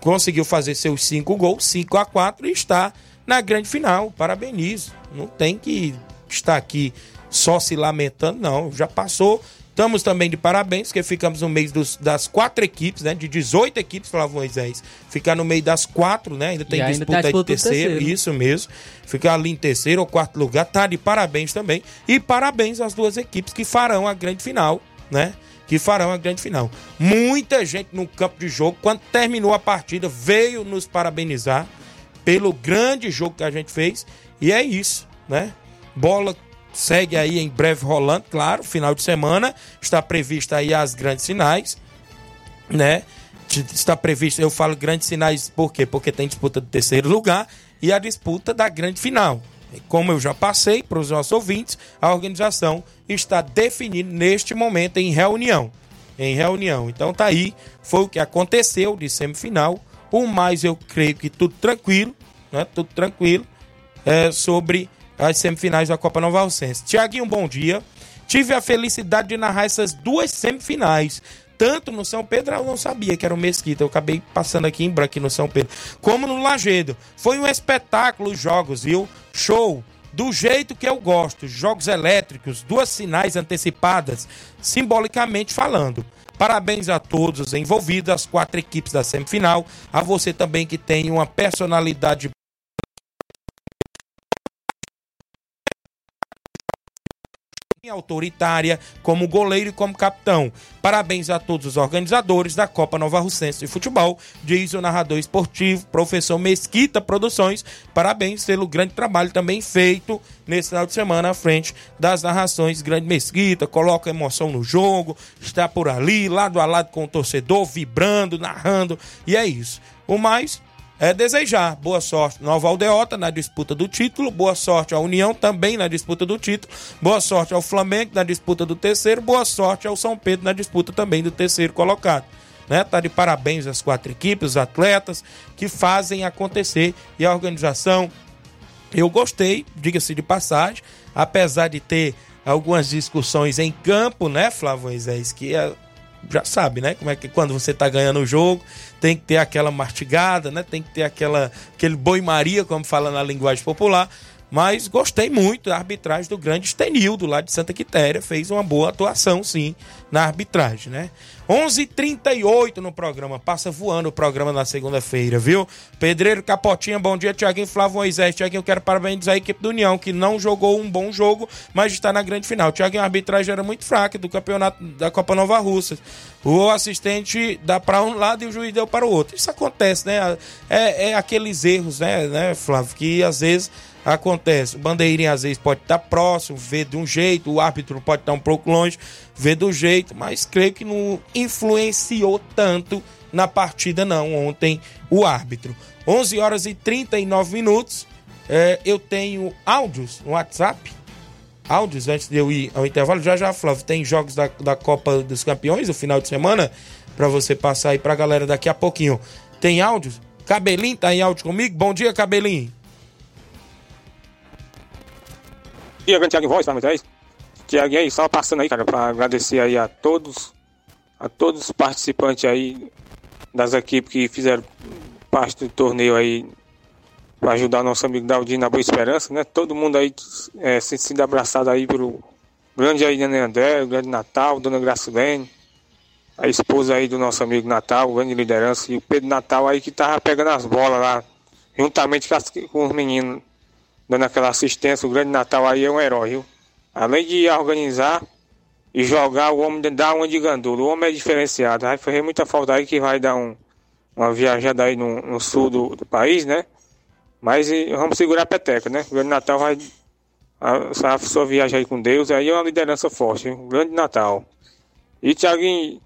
Conseguiu fazer seus cinco gols, 5 a 4 e está na grande final. Parabenizo. Não tem que estar aqui só se lamentando, não. Já passou Estamos também de parabéns, porque ficamos no meio dos, das quatro equipes, né? De 18 equipes, Flávio Moisés. Ficar no meio das quatro, né? Ainda tem E ainda disputa, tem a disputa de terceiro, terceiro. isso mesmo. Ficar ali em terceiro ou quarto lugar, tá de parabéns também. E parabéns às duas equipes que farão a grande final, né? Que farão a grande final. Muita gente no campo de jogo, quando terminou a partida, veio nos parabenizar pelo grande jogo que a gente fez. E é isso, né? Bola segue aí em breve rolando, claro, final de semana. Está prevista aí as grandes finais, né? Está previsto, eu falo grandes sinais por quê? Porque tem disputa do terceiro lugar e a disputa da grande final. Como eu já passei para os nossos ouvintes, a organização está definindo neste momento em reunião. Em reunião. Então tá aí, foi o que aconteceu de semifinal. O mais eu creio que tudo tranquilo, né? Tudo tranquilo é, sobre as semifinais da Copa Nova Alcense. Tiaguinho, bom dia. Tive a felicidade de narrar essas duas semifinais. Tanto no São Pedro, eu não sabia que era o Mesquita. Eu acabei passando aqui em branco no São Pedro. Como no Lagedo. Foi um espetáculo os jogos, viu? Show! Do jeito que eu gosto. Jogos elétricos, duas sinais antecipadas, simbolicamente falando. Parabéns a todos os envolvidos, as quatro equipes da semifinal. A você também que tem uma personalidade autoritária como goleiro e como capitão. Parabéns a todos os organizadores da Copa Nova Russense de Futebol, diz o narrador esportivo, professor Mesquita Produções. Parabéns pelo grande trabalho também feito nesse final de semana à frente das narrações. Grande Mesquita, coloca emoção no jogo, está por ali, lado a lado com o torcedor, vibrando, narrando, e é isso. O mais é desejar boa sorte Nova Aldeota na disputa do título, boa sorte à União também na disputa do título, boa sorte ao Flamengo na disputa do terceiro, boa sorte ao São Pedro na disputa também do terceiro colocado. Né? Tá de parabéns às quatro equipes, os atletas que fazem acontecer e a organização. Eu gostei, diga-se de passagem, apesar de ter algumas discussões em campo, né, Flávio Moisés, que é já sabe, né? Como é que quando você tá ganhando o jogo, tem que ter aquela mastigada, né? Tem que ter aquela aquele boi-maria, como fala na linguagem popular. Mas gostei muito da arbitragem do grande Estenildo, lá de Santa Quitéria. Fez uma boa atuação, sim, na arbitragem, né? 11:38 h 38 no programa. Passa voando o programa na segunda-feira, viu? Pedreiro Capotinha, bom dia. Tiaguinho Flávio Moisés. Tiaguinho, eu quero parabenizar a equipe do União, que não jogou um bom jogo, mas está na grande final. Tiaguinho, a arbitragem era muito fraca do campeonato da Copa Nova Russa. O assistente dá para um lado e o juiz deu para o outro. Isso acontece, né? É, é aqueles erros, né, né, Flávio, que às vezes acontece. O bandeirinha às vezes pode estar próximo, vê de um jeito, o árbitro pode estar um pouco longe, vê do jeito, mas creio que não influenciou tanto na partida não ontem o árbitro. 11 horas e 39 minutos. É, eu tenho áudios no WhatsApp. Áudios antes de eu ir ao intervalo. Já já, Flávio, tem jogos da, da Copa dos Campeões no final de semana para você passar aí pra galera daqui a pouquinho. Tem áudios? Cabelinho tá em áudio comigo? Bom dia, Cabelinho. Dia, grande Thiago em Voz, tá? Tiago, aí, só passando aí, cara, pra agradecer aí a todos, a todos os participantes aí das equipes que fizeram parte do torneio aí para ajudar nosso amigo Daldinho na Boa Esperança, né? Todo mundo aí é, se sentindo abraçado aí pelo grande aí Dona André, o grande Natal, Dona Gracilene, a esposa aí do nosso amigo Natal, grande liderança, e o Pedro Natal aí que tava pegando as bolas lá, juntamente com os meninos dando aquela assistência, o grande Natal aí é um herói, viu? Além de organizar e jogar, o homem dá uma de gandula. O homem é diferenciado. Vai fazer muita falta aí que vai dar um, uma viajada aí no, no sul do, do país, né? Mas vamos segurar a peteca, né? O grande Natal vai, a, a sua viagem aí com Deus, aí é uma liderança forte, um grande Natal. E Tiaguinho,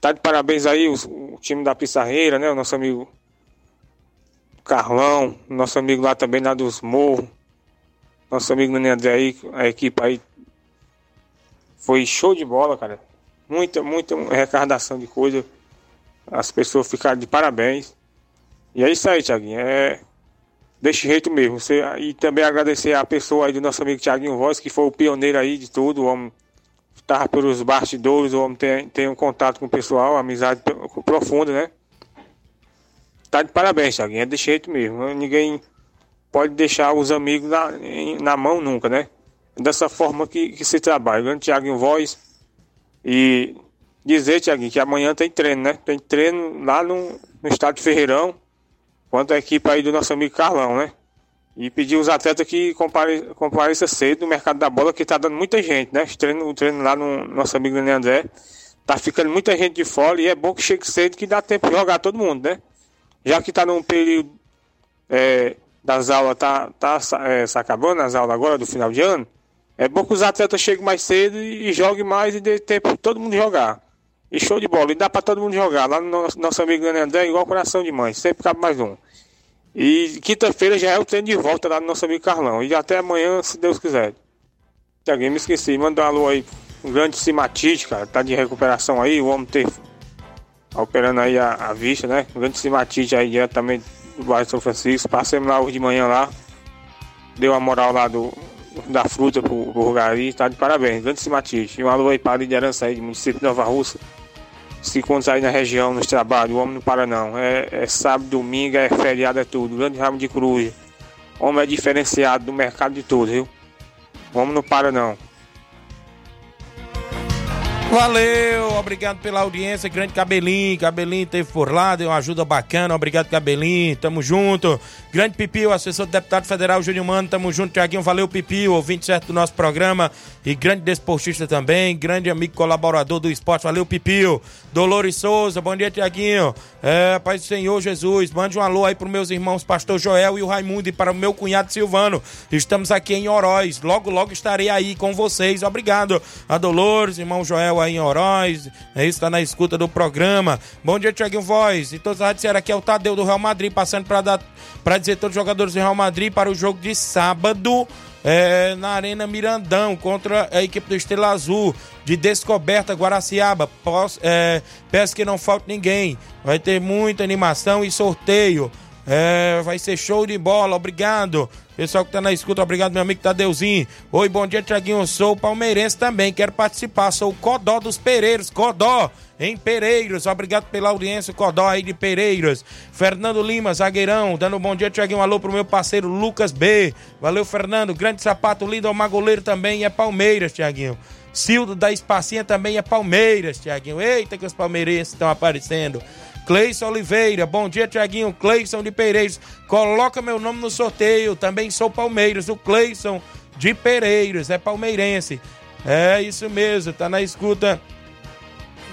tá de parabéns aí o, o time da Pissarreira, né? O nosso amigo Carlão, nosso amigo lá também lá dos Morros, nosso amigo Nenê André aí, a equipe aí foi show de bola, cara. Muita, muita recardação de coisa. As pessoas ficaram de parabéns. E é isso aí, Tiaguinho. É desse jeito mesmo. Você, e também agradecer a pessoa aí do nosso amigo Tiaguinho Voz, que foi o pioneiro aí de tudo. O homem estava pelos bastidores, o homem tem, tem um contato com o pessoal, amizade profunda, né? Tá de parabéns, Tiaguinho. É desse jeito mesmo. Ninguém pode deixar os amigos na, na mão nunca, né? Dessa forma que, que se trabalha. Grande Tiaguinho Voz. E dizer, Tiaguinho, que amanhã tem treino, né? Tem treino lá no, no estádio Ferreirão. Quanto a equipe aí do nosso amigo Carlão, né? E pedir os atletas que compare, cedo no mercado da bola, que tá dando muita gente, né? O treino, o treino lá no nosso amigo Daniel André. Tá ficando muita gente de fora e é bom que chegue cedo que dá tempo de jogar todo mundo, né? Já que tá num período é, das aulas, tá, tá é, se acabando as aulas agora do final de ano. É bom que os atletas cheguem mais cedo e, e joguem mais e dê tempo para todo mundo jogar. E show de bola. E dá para todo mundo jogar. Lá no nosso, nosso amigo André, igual coração de mãe. Sempre cabe mais um. E quinta-feira já é o treino de volta lá do nosso amigo Carlão. E até amanhã, se Deus quiser. Alguém me esqueci. Manda um alô aí. Um grande cimatite, cara. Tá de recuperação aí. O homem ter operando aí a, a vista, né? Grande cimatite aí diretamente do bairro São Francisco. Passemos lá hoje de manhã lá. Deu uma moral lá do, da fruta pro, pro Rogari. Tá de parabéns. Grande cimatite. E um alô aí para a liderança aí do município de Nova Rússia se encontra aí na região, nos trabalhos, o homem não para não. É, é sábado, domingo, é feriado, é tudo. Grande ramo de coruja. O homem é diferenciado do mercado de tudo, viu? O homem não para não. Valeu, obrigado pela audiência, grande Cabelinho, Cabelinho teve por lá, deu uma ajuda bacana, obrigado Cabelinho, tamo junto. Grande Pipio, assessor do deputado federal Júnior Mano, tamo junto, Tiaguinho, valeu Pipio, ouvinte certo do nosso programa e grande desportista também, grande amigo colaborador do esporte, valeu Pipio. Dolores Souza, bom dia Tiaguinho, é, Pai do Senhor Jesus, mande um alô aí pros meus irmãos Pastor Joel e o Raimundo e para o meu cunhado Silvano, estamos aqui em Oroz, logo logo estarei aí com vocês, obrigado a Dolores, irmão Joel em Oroz, é isso, tá na escuta do programa. Bom dia, Tiaguinho Voz. E todos os aqui é o Tadeu do Real Madrid, passando para dar para dizer todos os jogadores do Real Madrid para o jogo de sábado. É, na Arena Mirandão contra a equipe do Estrela Azul de Descoberta Guaraciaba. Posso, é, peço que não falte ninguém. Vai ter muita animação e sorteio. É, vai ser show de bola, obrigado. Pessoal que tá na escuta, obrigado, meu amigo Tadeuzinho. Oi, bom dia, Tiaguinho. Sou palmeirense também, quero participar. Sou o Codó dos Pereiros, Codó em Pereiros. Obrigado pela audiência, Codó aí de Pereiros. Fernando Lima, zagueirão, dando um bom dia, Tiaguinho. Alô pro meu parceiro Lucas B. Valeu, Fernando. Grande sapato lindo, o Magoleiro também é Palmeiras, Tiaguinho. Cildo da Espacinha também é Palmeiras, Tiaguinho. Eita, que os palmeirenses estão aparecendo. Cleison Oliveira, bom dia, Tiaguinho. Cleison de Pereiros, coloca meu nome no sorteio. Também sou Palmeiras. O Cleison de Pereiros, é palmeirense. É isso mesmo, tá na escuta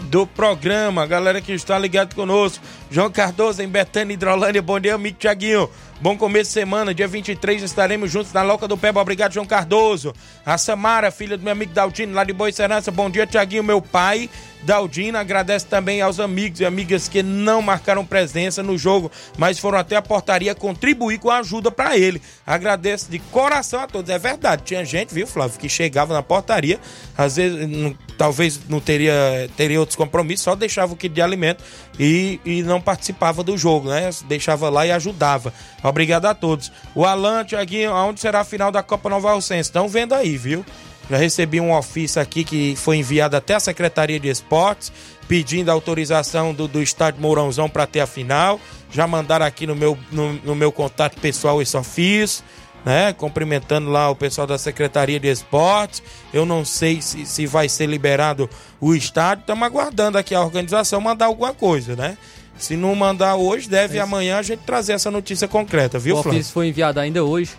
do programa. Galera que está ligado conosco. João Cardoso em Betânia, Hidrolândia. Bom dia, amigo Tiaguinho. Bom começo de semana, dia 23 estaremos juntos na Loca do Peba. Obrigado, João Cardoso. A Samara, filha do meu amigo Daldino, lá de Boa Serança. Bom dia, Tiaguinho, meu pai. Daldino agradece também aos amigos e amigas que não marcaram presença no jogo, mas foram até a portaria contribuir com a ajuda para ele. Agradeço de coração a todos. É verdade, tinha gente, viu, Flávio, que chegava na portaria, às vezes não, talvez não teria, teria outros compromissos, só deixava o kit de alimento e, e não participava do jogo, né? Deixava lá e ajudava. Obrigado a todos. O Alan, Tiaguinho, aonde será a final da Copa Nova Alcense? Estão vendo aí, viu? Já recebi um ofício aqui que foi enviado até a Secretaria de Esportes, pedindo autorização do, do Estádio Mourãozão para ter a final. Já mandaram aqui no meu, no, no meu contato pessoal esse ofício. Né, cumprimentando lá o pessoal da Secretaria de Esportes. Eu não sei se, se vai ser liberado o estádio. Estamos aguardando aqui a organização mandar alguma coisa, né? Se não mandar hoje, deve é amanhã a gente trazer essa notícia concreta, viu, O ofício foi enviado ainda hoje.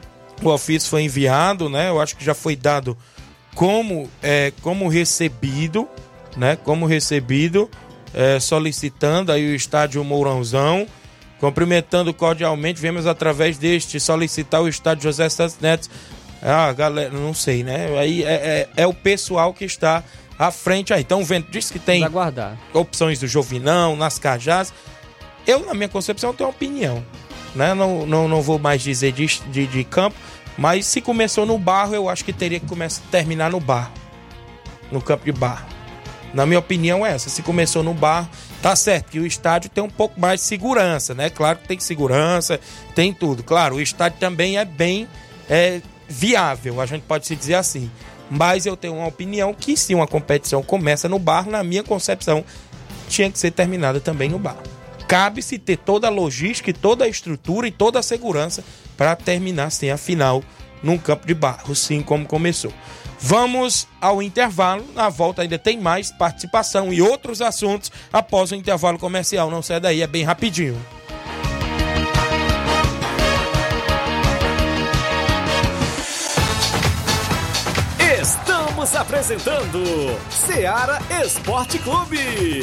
O ofício foi enviado, né? Eu acho que já foi dado como, é, como recebido, né? Como recebido, é, solicitando aí o estádio Mourãozão. Cumprimentando cordialmente, vemos através deste solicitar o estádio José Santos Neto Ah, galera, não sei, né? Aí é, é, é o pessoal que está à frente aí. Então o Vento disse que tem opções do Jovinão, nas Cajás. Eu, na minha concepção, tenho uma opinião. Né? Não, não, não vou mais dizer de, de, de campo, mas se começou no barro, eu acho que teria que começar, terminar no barro. No campo de barro. Na minha opinião, é essa. Se começou no barro, tá certo que o estádio tem um pouco mais de segurança, né? Claro que tem segurança, tem tudo. Claro, o estádio também é bem é, viável, a gente pode se dizer assim. Mas eu tenho uma opinião que se uma competição começa no barro, na minha concepção, tinha que ser terminada também no barro. Cabe-se ter toda a logística toda a estrutura e toda a segurança para terminar sem a final num campo de barro, sim como começou. Vamos ao intervalo. Na volta ainda tem mais participação e outros assuntos após o intervalo comercial. Não sai daí, é bem rapidinho. Estamos apresentando Seara Esporte Clube.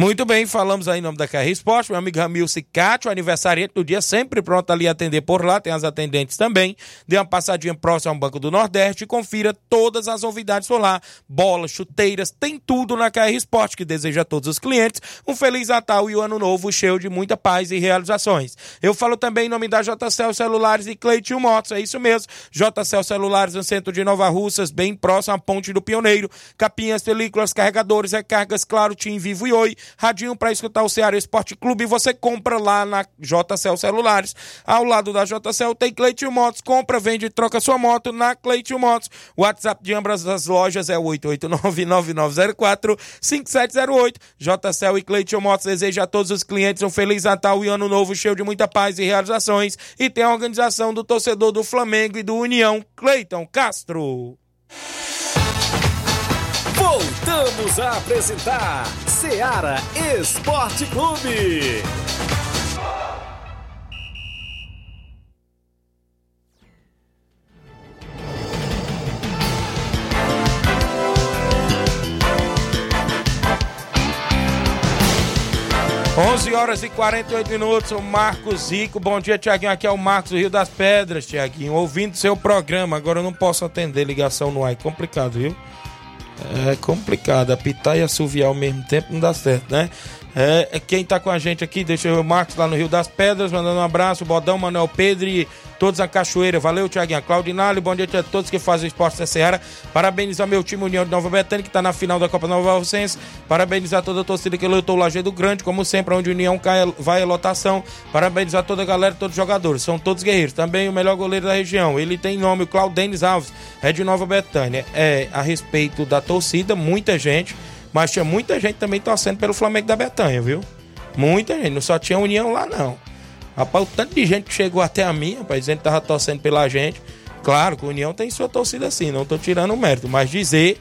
Muito bem, falamos aí em nome da KR Esporte, meu amigo Ramil Cicate, o aniversariante do dia, sempre pronto ali atender por lá, tem as atendentes também. Dê uma passadinha próxima ao Banco do Nordeste e confira todas as novidades por lá. Bolas, chuteiras, tem tudo na KR Esporte, que deseja a todos os clientes um Feliz Natal e um Ano Novo cheio de muita paz e realizações. Eu falo também em nome da JCL Celulares e Cleitinho Motos, é isso mesmo. JCL Celulares no centro de Nova Russas, bem próximo à Ponte do Pioneiro. Capinhas, películas, carregadores, recargas, claro, Tim Vivo e Oi radinho para escutar o Ceará Esporte Clube. Você compra lá na JCL Celulares. Ao lado da JCL tem Cleitinho Motos. Compra, vende e troca sua moto na Cleitinho Motos. WhatsApp de ambas as lojas é 889-9904-5708. JCL e Cleitinho Motos deseja a todos os clientes um Feliz Natal e Ano Novo cheio de muita paz e realizações. E tem a organização do torcedor do Flamengo e do União, Cleiton Castro. Voltamos a apresentar Seara Esporte Clube. 11 horas e 48 minutos, o Marcos Zico. Bom dia, Tiaguinho. Aqui é o Marcos do Rio das Pedras, Tiaguinho. Ouvindo seu programa. Agora eu não posso atender ligação no ar. É complicado, viu? É complicado. Apitar e assoviar ao mesmo tempo não dá certo, né? É, quem tá com a gente aqui, deixa eu ver o Marcos lá no Rio das Pedras, mandando um abraço, Bodão, Manuel Pedro e todos a Cachoeira. Valeu, Tiaguinha. Claudinalho, bom dia a todos que fazem o esporte da Serra. Parabenizar meu time União de Nova Betânia, que tá na final da Copa Nova Alcense. Parabenizar toda a torcida que lutou o Lajeado Grande, como sempre, onde União cai, vai a lotação. Parabenizar toda a galera, todos os jogadores. São todos guerreiros. Também o melhor goleiro da região. Ele tem nome, o Claudenis Alves, é de Nova Betânia. É, a respeito da torcida, muita gente. Mas tinha muita gente também torcendo pelo Flamengo da Betanha, viu? Muita gente, não só tinha União lá, não. Rapaz, o tanto de gente que chegou até a mim, rapaz, dizendo que tava torcendo pela gente. Claro que o União tem sua torcida assim, não tô tirando o mérito, mas dizer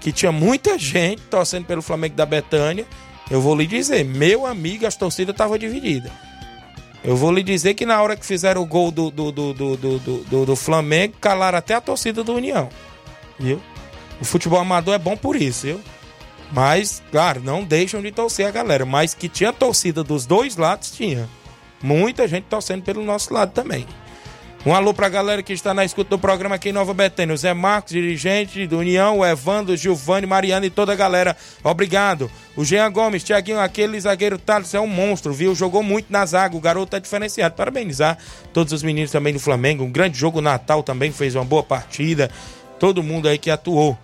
que tinha muita gente torcendo pelo Flamengo da Betânia, eu vou lhe dizer, meu amigo, as torcidas estavam divididas. Eu vou lhe dizer que na hora que fizeram o gol do, do, do, do, do, do, do Flamengo, calaram até a torcida do União. Viu? O futebol amador é bom por isso, viu? Mas, claro, não deixam de torcer a galera. Mas que tinha torcida dos dois lados, tinha. Muita gente torcendo pelo nosso lado também. Um alô pra galera que está na escuta do programa aqui em Nova Betânia. O Zé Marcos, dirigente do União, o Evandro, Giovanni, Mariana e toda a galera. Obrigado. O Jean Gomes, Tiaguinho, aquele zagueiro Thales é um monstro, viu? Jogou muito na zaga, o garoto é diferenciado. Parabenizar todos os meninos também do Flamengo. Um grande jogo Natal também, fez uma boa partida. Todo mundo aí que atuou.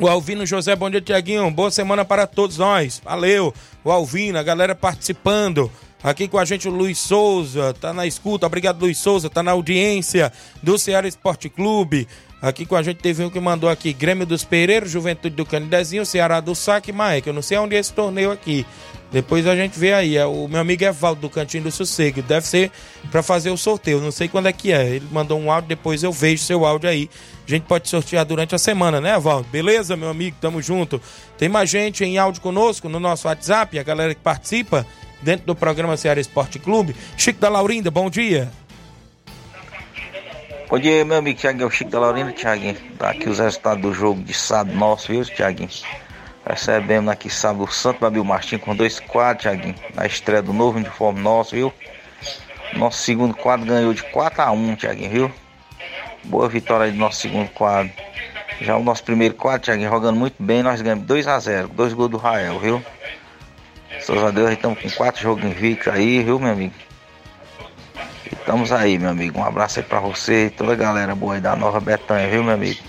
O Alvino José, bom dia, Tiaguinho. Boa semana para todos nós. Valeu. O Alvino, a galera participando. Aqui com a gente o Luiz Souza, tá na escuta. Obrigado, Luiz Souza, tá na audiência do Ceará Esporte Clube. Aqui com a gente teve um que mandou aqui: Grêmio dos Pereiros, Juventude do Canidezinho, Ceará do Saque, Maek. Eu não sei onde é esse torneio aqui. Depois a gente vê aí. É o meu amigo Evaldo do Cantinho do Sossego. Deve ser para fazer o sorteio. Não sei quando é que é. Ele mandou um áudio, depois eu vejo seu áudio aí. A gente pode sortear durante a semana, né, Evaldo? Beleza, meu amigo? Tamo junto. Tem mais gente em áudio conosco no nosso WhatsApp, a galera que participa dentro do programa Ceará Esporte Clube. Chico da Laurinda, bom dia. Bom dia, meu amigo Tiaguinho, o Chico da Laurinda, Tiaguinho. Tá aqui os resultados do jogo de sábado nosso, viu, Tiaguinho? Recebemos aqui sábado o Santo Babil Martins com dois quadros, Tiaguinho. Na estreia do novo uniforme nosso, viu? Nosso segundo quadro ganhou de 4 a 1 Tiaguinho, viu? Boa vitória aí do nosso segundo quadro. Já o nosso primeiro quadro, Tiaguinho, jogando muito bem, nós ganhamos 2 a 0 dois gols do Rael, viu? Graças a Deus, estamos com quatro jogos invictos aí, viu, meu amigo? Estamos aí, meu amigo. Um abraço aí pra você e toda a galera boa aí da Nova Betânia, viu, meu amigo?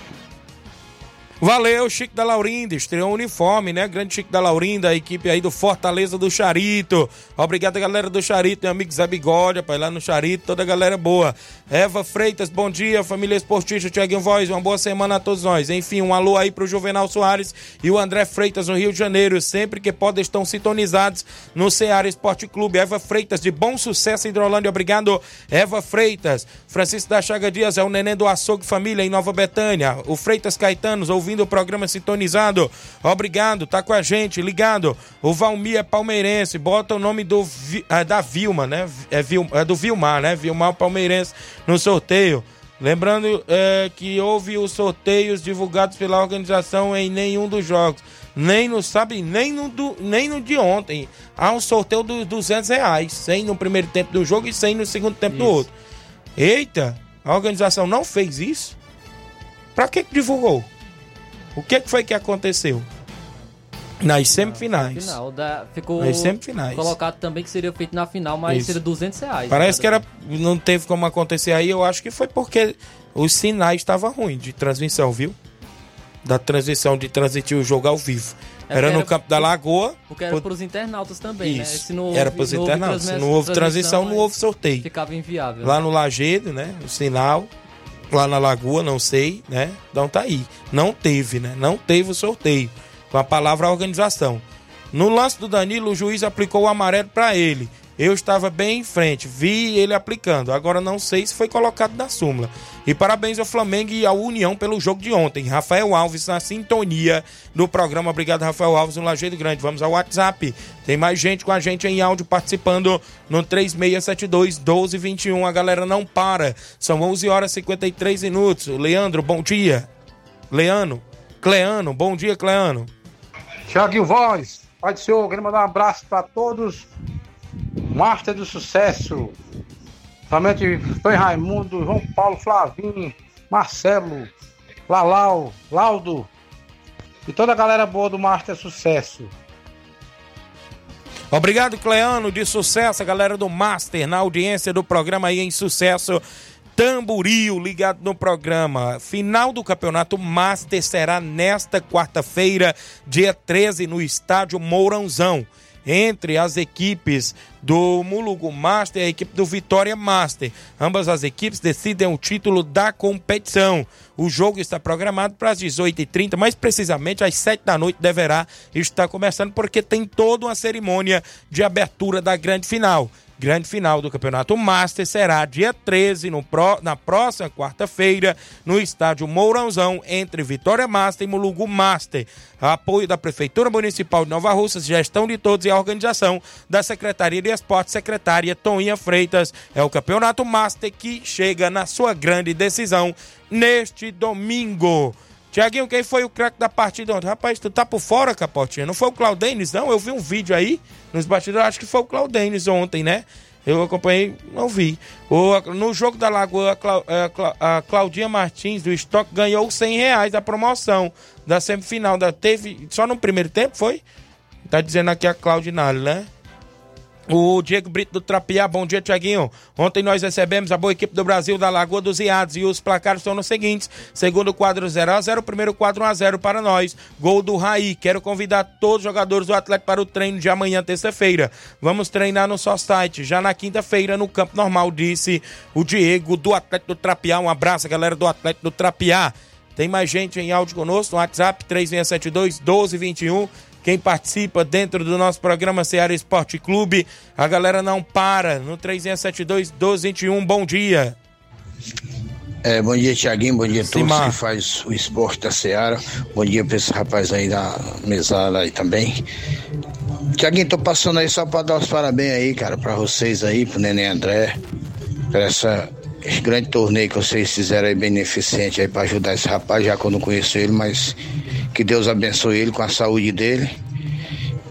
Valeu, Chico da Laurinda, estreou o uniforme, né? Grande Chico da Laurinda, a equipe aí do Fortaleza do Charito. Obrigado, galera do Charito, meu amigo Zé Bigode, rapaz, lá no Charito, toda a galera boa. Eva Freitas, bom dia, família esportista, Tiaguinho Voz, uma boa semana a todos nós. Enfim, um alô aí pro Juvenal Soares e o André Freitas no Rio de Janeiro, sempre que podem estão sintonizados no Ceará Esporte Clube. Eva Freitas, de bom sucesso Hidrolândia, obrigado, Eva Freitas. Francisco da Chaga Dias é o neném do açougue família em Nova Betânia. O Freitas Caetanos, ouvindo o programa sintonizado. Obrigado, tá com a gente, ligado. O Valmir é palmeirense, bota o nome do é, da Vilma, né? É, Vil, é do Vilmar, né? Vilmar palmeirense no sorteio. Lembrando é, que houve os sorteios divulgados pela organização em nenhum dos jogos. Nem no, sabe, nem no, do, nem no de ontem. Há um sorteio dos 200 reais. 100 no primeiro tempo do jogo e 100 no segundo tempo isso. do outro. Eita, a organização não fez isso? Pra que, que divulgou? O que, foi que aconteceu? Nas semifinais. Final da, ficou Nas semifinais. colocado também que seria feito na final, mas Isso. seria 200 reais. Parece que era, não teve como acontecer aí. Eu acho que foi porque os sinais estavam ruins de transmissão, viu? Da transmissão, de transmitir o jogo ao vivo. É, era, era no campo da Lagoa. Porque era para os internautas também, né? Isso. Se não era houve- para os houve internautas. Se não houve transmissão, não houve sorteio. Ficava inviável. Lá no Lagedo, né? O sinal. Lá na Lagoa, não sei, né? Então tá aí. Não teve, né? Não teve o sorteio. Com a palavra organização. No lance do Danilo, o juiz aplicou o amarelo para ele. Eu estava bem em frente, vi ele aplicando. Agora não sei se foi colocado na súmula. E parabéns ao Flamengo e à União pelo jogo de ontem. Rafael Alves na sintonia do programa. Obrigado, Rafael Alves, no Lajeado Grande. Vamos ao WhatsApp. Tem mais gente com a gente em áudio participando no 3672 1221. A galera não para. São 11 horas e 53 minutos. Leandro, bom dia. Leano, Cleano, bom dia, Cleano. Tiaguinho Voz, Pai do Senhor, mandar um abraço para todos. Master do Sucesso. Somente Foi Raimundo, João Paulo, Flavinho, Marcelo, Lalau, Laudo e toda a galera boa do Master Sucesso. Obrigado, Cleano, de sucesso, a galera do Master na audiência do programa aí em sucesso. Tamboril ligado no programa. Final do campeonato Master será nesta quarta-feira, dia 13, no estádio Mourãozão. Entre as equipes do Mulugu Master e a equipe do Vitória Master. Ambas as equipes decidem o título da competição. O jogo está programado para as 18h30, mais precisamente às 7 da noite deverá estar começando, porque tem toda uma cerimônia de abertura da grande final. Grande final do Campeonato Master será dia 13, no pró- na próxima quarta-feira, no estádio Mourãozão, entre Vitória Master e Mulugu Master. Apoio da Prefeitura Municipal de Nova Russas, gestão de todos e a organização da Secretaria de Esporte, secretária Toninha Freitas. É o Campeonato Master que chega na sua grande decisão neste domingo. Tiaguinho, quem foi o craque da partida ontem? Rapaz, tu tá por fora, Capotinha? Não foi o Claudenis, não? Eu vi um vídeo aí nos bastidores, acho que foi o Claudenis ontem, né? Eu acompanhei, não vi. O, no jogo da Lagoa, a, a Claudinha Martins, do estoque, ganhou 100 reais da promoção da semifinal. Da, teve, só no primeiro tempo, foi? Tá dizendo aqui a Claudinale, né? O Diego Brito do Trapiá, bom dia, Tiaguinho. Ontem nós recebemos a boa equipe do Brasil da Lagoa dos Iados e os placares são os seguintes: segundo quadro 0x0, primeiro quadro 1x0 para nós. Gol do Raí. Quero convidar todos os jogadores do Atlético para o treino de amanhã, terça-feira. Vamos treinar no só site, já na quinta-feira, no campo normal, disse o Diego do Atlético do Trapiá. Um abraço, galera do Atlético do Trapiá. Tem mais gente em áudio conosco no WhatsApp 3672 1221. Quem participa dentro do nosso programa Ceará Esporte Clube, a galera não para no 3672 1221. Bom dia. É, bom dia, Tiaguinho. Bom dia a todos Simar. que faz o esporte da Seara. Bom dia pra esse rapaz aí da mesada aí também. Tiaguinho, tô passando aí só pra dar os parabéns aí, cara, pra vocês aí, pro Neném André, por essa, esse grande torneio que vocês fizeram aí, beneficente aí pra ajudar esse rapaz, já que eu não conheço ele, mas que Deus abençoe ele com a saúde dele.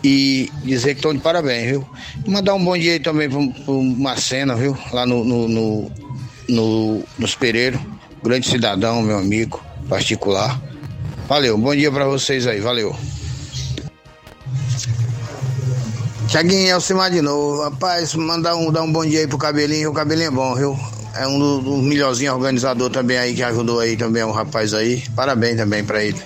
E dizer que estão de parabéns, viu? Mandar um bom dia aí também pro, pro Macena, viu? Lá no, no, no, no, nos Pereiros. Grande cidadão, meu amigo, particular. Valeu, bom dia pra vocês aí, valeu. Tiaguinho, Elcimar de novo. Rapaz, mandar um, dar um bom dia aí pro cabelinho, o cabelinho é bom, viu? É um dos dos melhorzinhos organizador também aí que ajudou aí também, um rapaz aí. Parabéns também pra ele.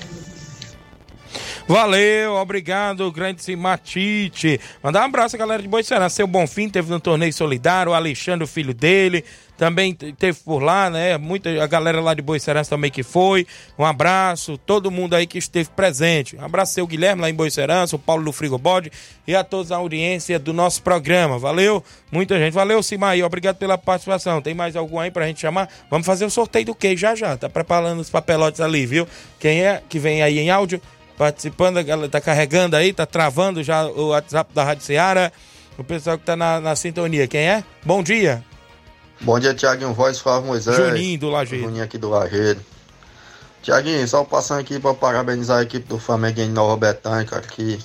Valeu, obrigado, grande Simatite. Mandar um abraço galera de Boicerá. Seu Bonfim teve no torneio solidário, o Alexandre, o filho dele, também te- teve por lá, né? Muita a galera lá de Boicerança também que foi. Um abraço, todo mundo aí que esteve presente. Um abraço seu Guilherme lá em Boicerança, o Paulo do Frigobode e a todos a audiência do nosso programa. Valeu, muita gente. Valeu, Simaí, obrigado pela participação. Tem mais algum aí pra gente chamar? Vamos fazer o sorteio do queijo já já. Tá preparando os papelotes ali, viu? Quem é que vem aí em áudio? Participando, galera tá carregando aí, tá travando já o WhatsApp da Rádio Seara. O pessoal que tá na, na sintonia. Quem é? Bom dia. Bom dia, Tiaguinho Voz, Flávio Moisés. Juninho do Lajeiro. Juninho aqui do Lajeiro. Tiaguinho, só passando aqui para parabenizar a equipe do Flamengo em Nova Betânia, cara, que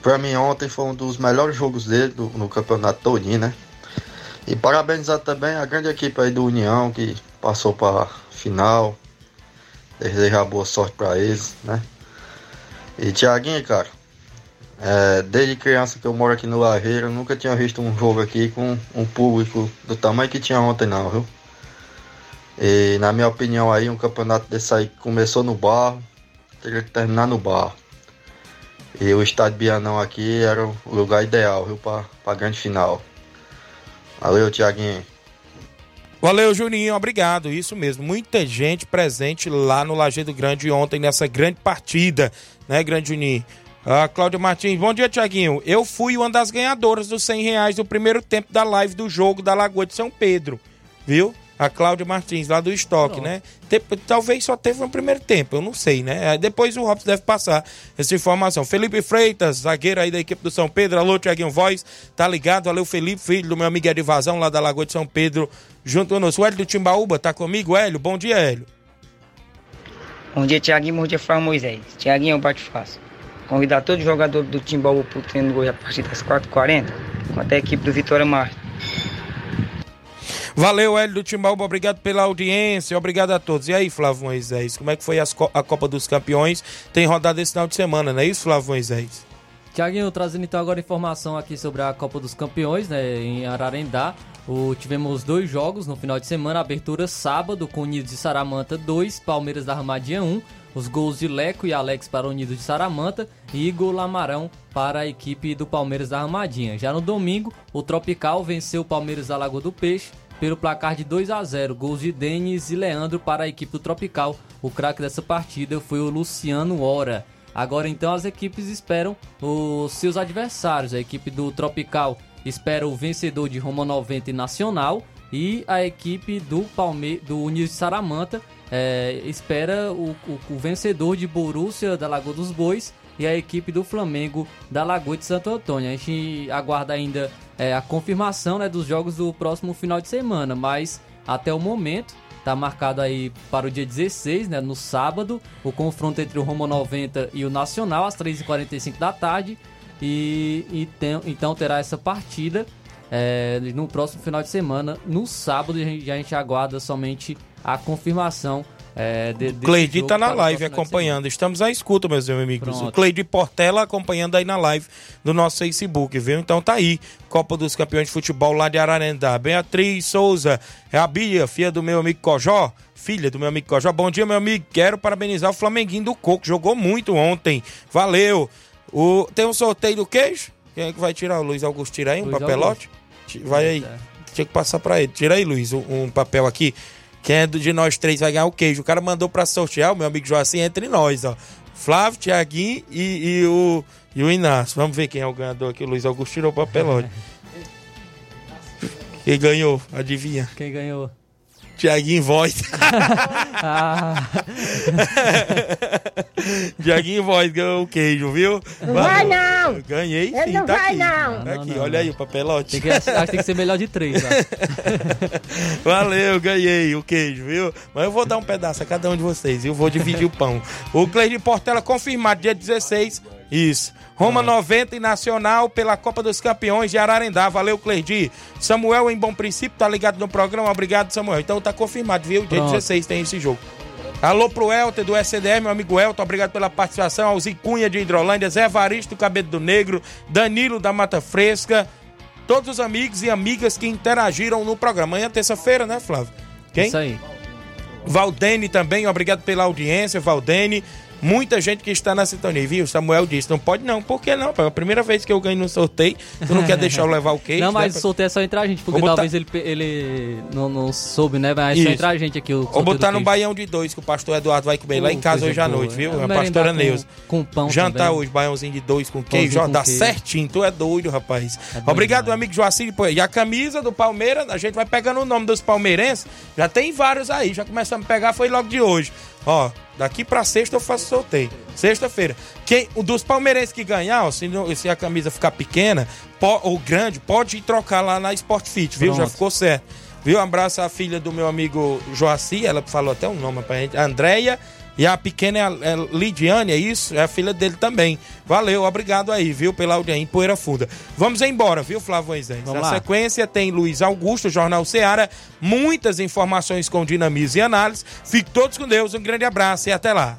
pra mim ontem foi um dos melhores jogos dele do- no campeonato todinho, né? E parabenizar também a grande equipe aí do União, que passou para final. Desejar boa sorte para eles, né? E Tiaguinho, cara, é, desde criança que eu moro aqui no Lajeiro, eu nunca tinha visto um jogo aqui com um público do tamanho que tinha ontem não, viu? E na minha opinião aí, um campeonato desse aí começou no barro, teria que terminar no barro. E o estádio Bianão aqui era o lugar ideal, viu, pra, pra grande final. Valeu, Tiaguinho. Valeu, Juninho, obrigado. Isso mesmo. Muita gente presente lá no Lajeado Grande ontem nessa grande partida, né, Grande Juninho? A Cláudia Martins, bom dia, Tiaguinho. Eu fui uma das ganhadoras dos 100 reais do primeiro tempo da live do jogo da Lagoa de São Pedro, viu? A Cláudia Martins, lá do estoque, né? Te- Talvez só teve no primeiro tempo, eu não sei, né? Depois o Robson deve passar essa informação. Felipe Freitas, zagueiro aí da equipe do São Pedro. Alô, Tiaguinho Voz, tá ligado? Valeu, Felipe, filho do meu amigo Edivazão, lá da Lagoa de São Pedro, junto conosco. O Hélio do Timbaúba tá comigo? Hélio, bom dia, Hélio. Bom dia, Tiaguinho. Bom dia, Flávio Moisés. Tiaguinho, eu bate fácil. Convidar todo jogador do Timbaúba pro treino hoje a partir das 4h40, quanto a equipe do Vitória Marte. Valeu, Hélio do Timbaúba, obrigado pela audiência, obrigado a todos. E aí, Flávio Moisés, como é que foi co- a Copa dos Campeões? Tem rodada esse final de semana, não é isso, Flávio Moisés? Tiaguinho, trazendo então agora informação aqui sobre a Copa dos Campeões, né, em Ararendá. O, tivemos dois jogos no final de semana, abertura sábado com Unidos de Saramanta 2, Palmeiras da Armadilha 1, os gols de Leco e Alex para o Unidos de Saramanta e Igor Lamarão para a equipe do Palmeiras da Armadinha. Já no domingo, o Tropical venceu o Palmeiras da Lagoa do Peixe pelo placar de 2 a 0, gols de Denis e Leandro para a equipe do Tropical. O craque dessa partida foi o Luciano Ora. Agora então as equipes esperam os seus adversários. A equipe do Tropical espera o vencedor de Roma 90 e Nacional e a equipe do Palme do Unidos de Saramanta é, espera o, o- o vencedor de Borussia da Lagoa dos Bois e a equipe do Flamengo da Lagoa de Santo Antônio. A gente aguarda ainda é, a confirmação né, dos jogos do próximo final de semana, mas até o momento Tá marcado aí para o dia 16, né, no sábado, o confronto entre o Roma 90 e o Nacional, às 3h45 da tarde. E, e tem- então terá essa partida é, no próximo final de semana. No sábado, a gente, a gente aguarda somente a confirmação É, de, Cleide jogo tá na para live acompanhando. Estamos à escuta, meus amigos. Pronto. O Cleide Portela acompanhando aí na live do nosso Facebook, viu? Então tá aí. Copa dos Campeões de Futebol lá de Ararendá. Beatriz Souza, é a Bia, filha do meu amigo Cojó. Filha do meu amigo Cojó. Bom dia, meu amigo. Quero parabenizar o Flamenguinho do Coco. Jogou muito ontem. Valeu. O... Tem um sorteio do queijo? Quem é que vai tirar? O Luiz Augusto tira aí um Luiz papelote? Ti- Vai aí. Tinha que passar pra ele. Tira aí, Luiz, um papel aqui. Quem é de nós três vai ganhar o queijo. O cara mandou pra sortear, o meu amigo Joacim, entre nós, ó. Flávio, Tiaguinho e, e o, e o Inácio. Vamos ver quem é o ganhador aqui. O Luiz Augusto tirou o papelote. Quem ganhou? Adivinha? Quem ganhou? Tiaguinho Voz. Ah. Tiaguinho Voz ganhou o queijo, viu? Não vai, não. Ganhei sim, Ele não tá vai, aqui. não. Tá Não, aqui, não, olha não. aí o papelote. Tem que, acho que tem que ser melhor de três, tá? Valeu, ganhei o queijo, viu? Mas eu vou dar um pedaço a cada um de vocês, viu? Vou dividir o pão. O Cleide Portela confirmado, dia 16. Isso. Roma 90 e Nacional pela Copa dos Campeões de Ararendá. Valeu, Cleide. Samuel, em bom princípio, tá ligado no programa. Obrigado, Samuel. Então tá confirmado, viu? Dia Pronto. 16 tem esse jogo. Alô pro Elton do SDR, meu amigo Elton, obrigado pela participação. Alzi Cunha de Hidrolândia, Zé Varisto do Cabelo do Negro, Danilo da Mata Fresca, todos os amigos e amigas que interagiram no programa. Amanhã, terça-feira, né, Flávio? Quem? Isso aí. Valdene também, obrigado pela audiência, Valdene. Muita gente que está na sintonia, viu? Samuel disse, não pode não. Por que não? É a primeira vez que eu ganho no sorteio. Tu não quer deixar eu levar o queijo? Não, mas né? o sorteio é só entrar a gente, porque botar- talvez ele, ele não, não soube, né? Mas é só entrar a gente aqui. Vou botar no baião de dois, que o pastor Eduardo vai comer lá em casa hoje à boa. noite, viu? É, A pastora com- Neuza. com pão Jantar também. hoje, baiãozinho de dois com Pãozinho queijo, ó, com dá queijo. certinho. Tu é doido, rapaz. bom Obrigado, meu amigo Joacir. E a camisa do Palmeiras, a gente vai pegando o nome dos palmeirenses. Já tem vários aí, já começamos a pegar, foi logo de hoje. Ó, daqui pra sexta eu faço sorteio. Sexta-feira. Quem, o dos palmeirenses que ganhar, ó, se, não- se a camisa ficar pequena po- ou grande, pode ir trocar lá na Sport Fit, viu? Já Pronto. ficou certo. Viu? Um abraço à filha do meu amigo Joaci, ela falou até um nome pra gente, Andréia. E a pequena é, é Lidiane, é isso? É a filha dele também. Valeu, obrigado aí, viu, pela audiência em Poeira Funda. Vamos embora, viu, Flávio Moisés? Na lá. sequência tem Luiz Augusto, Jornal Seara, muitas informações com dinamismo e análise. Fiquem todos com Deus, um grande abraço e até lá.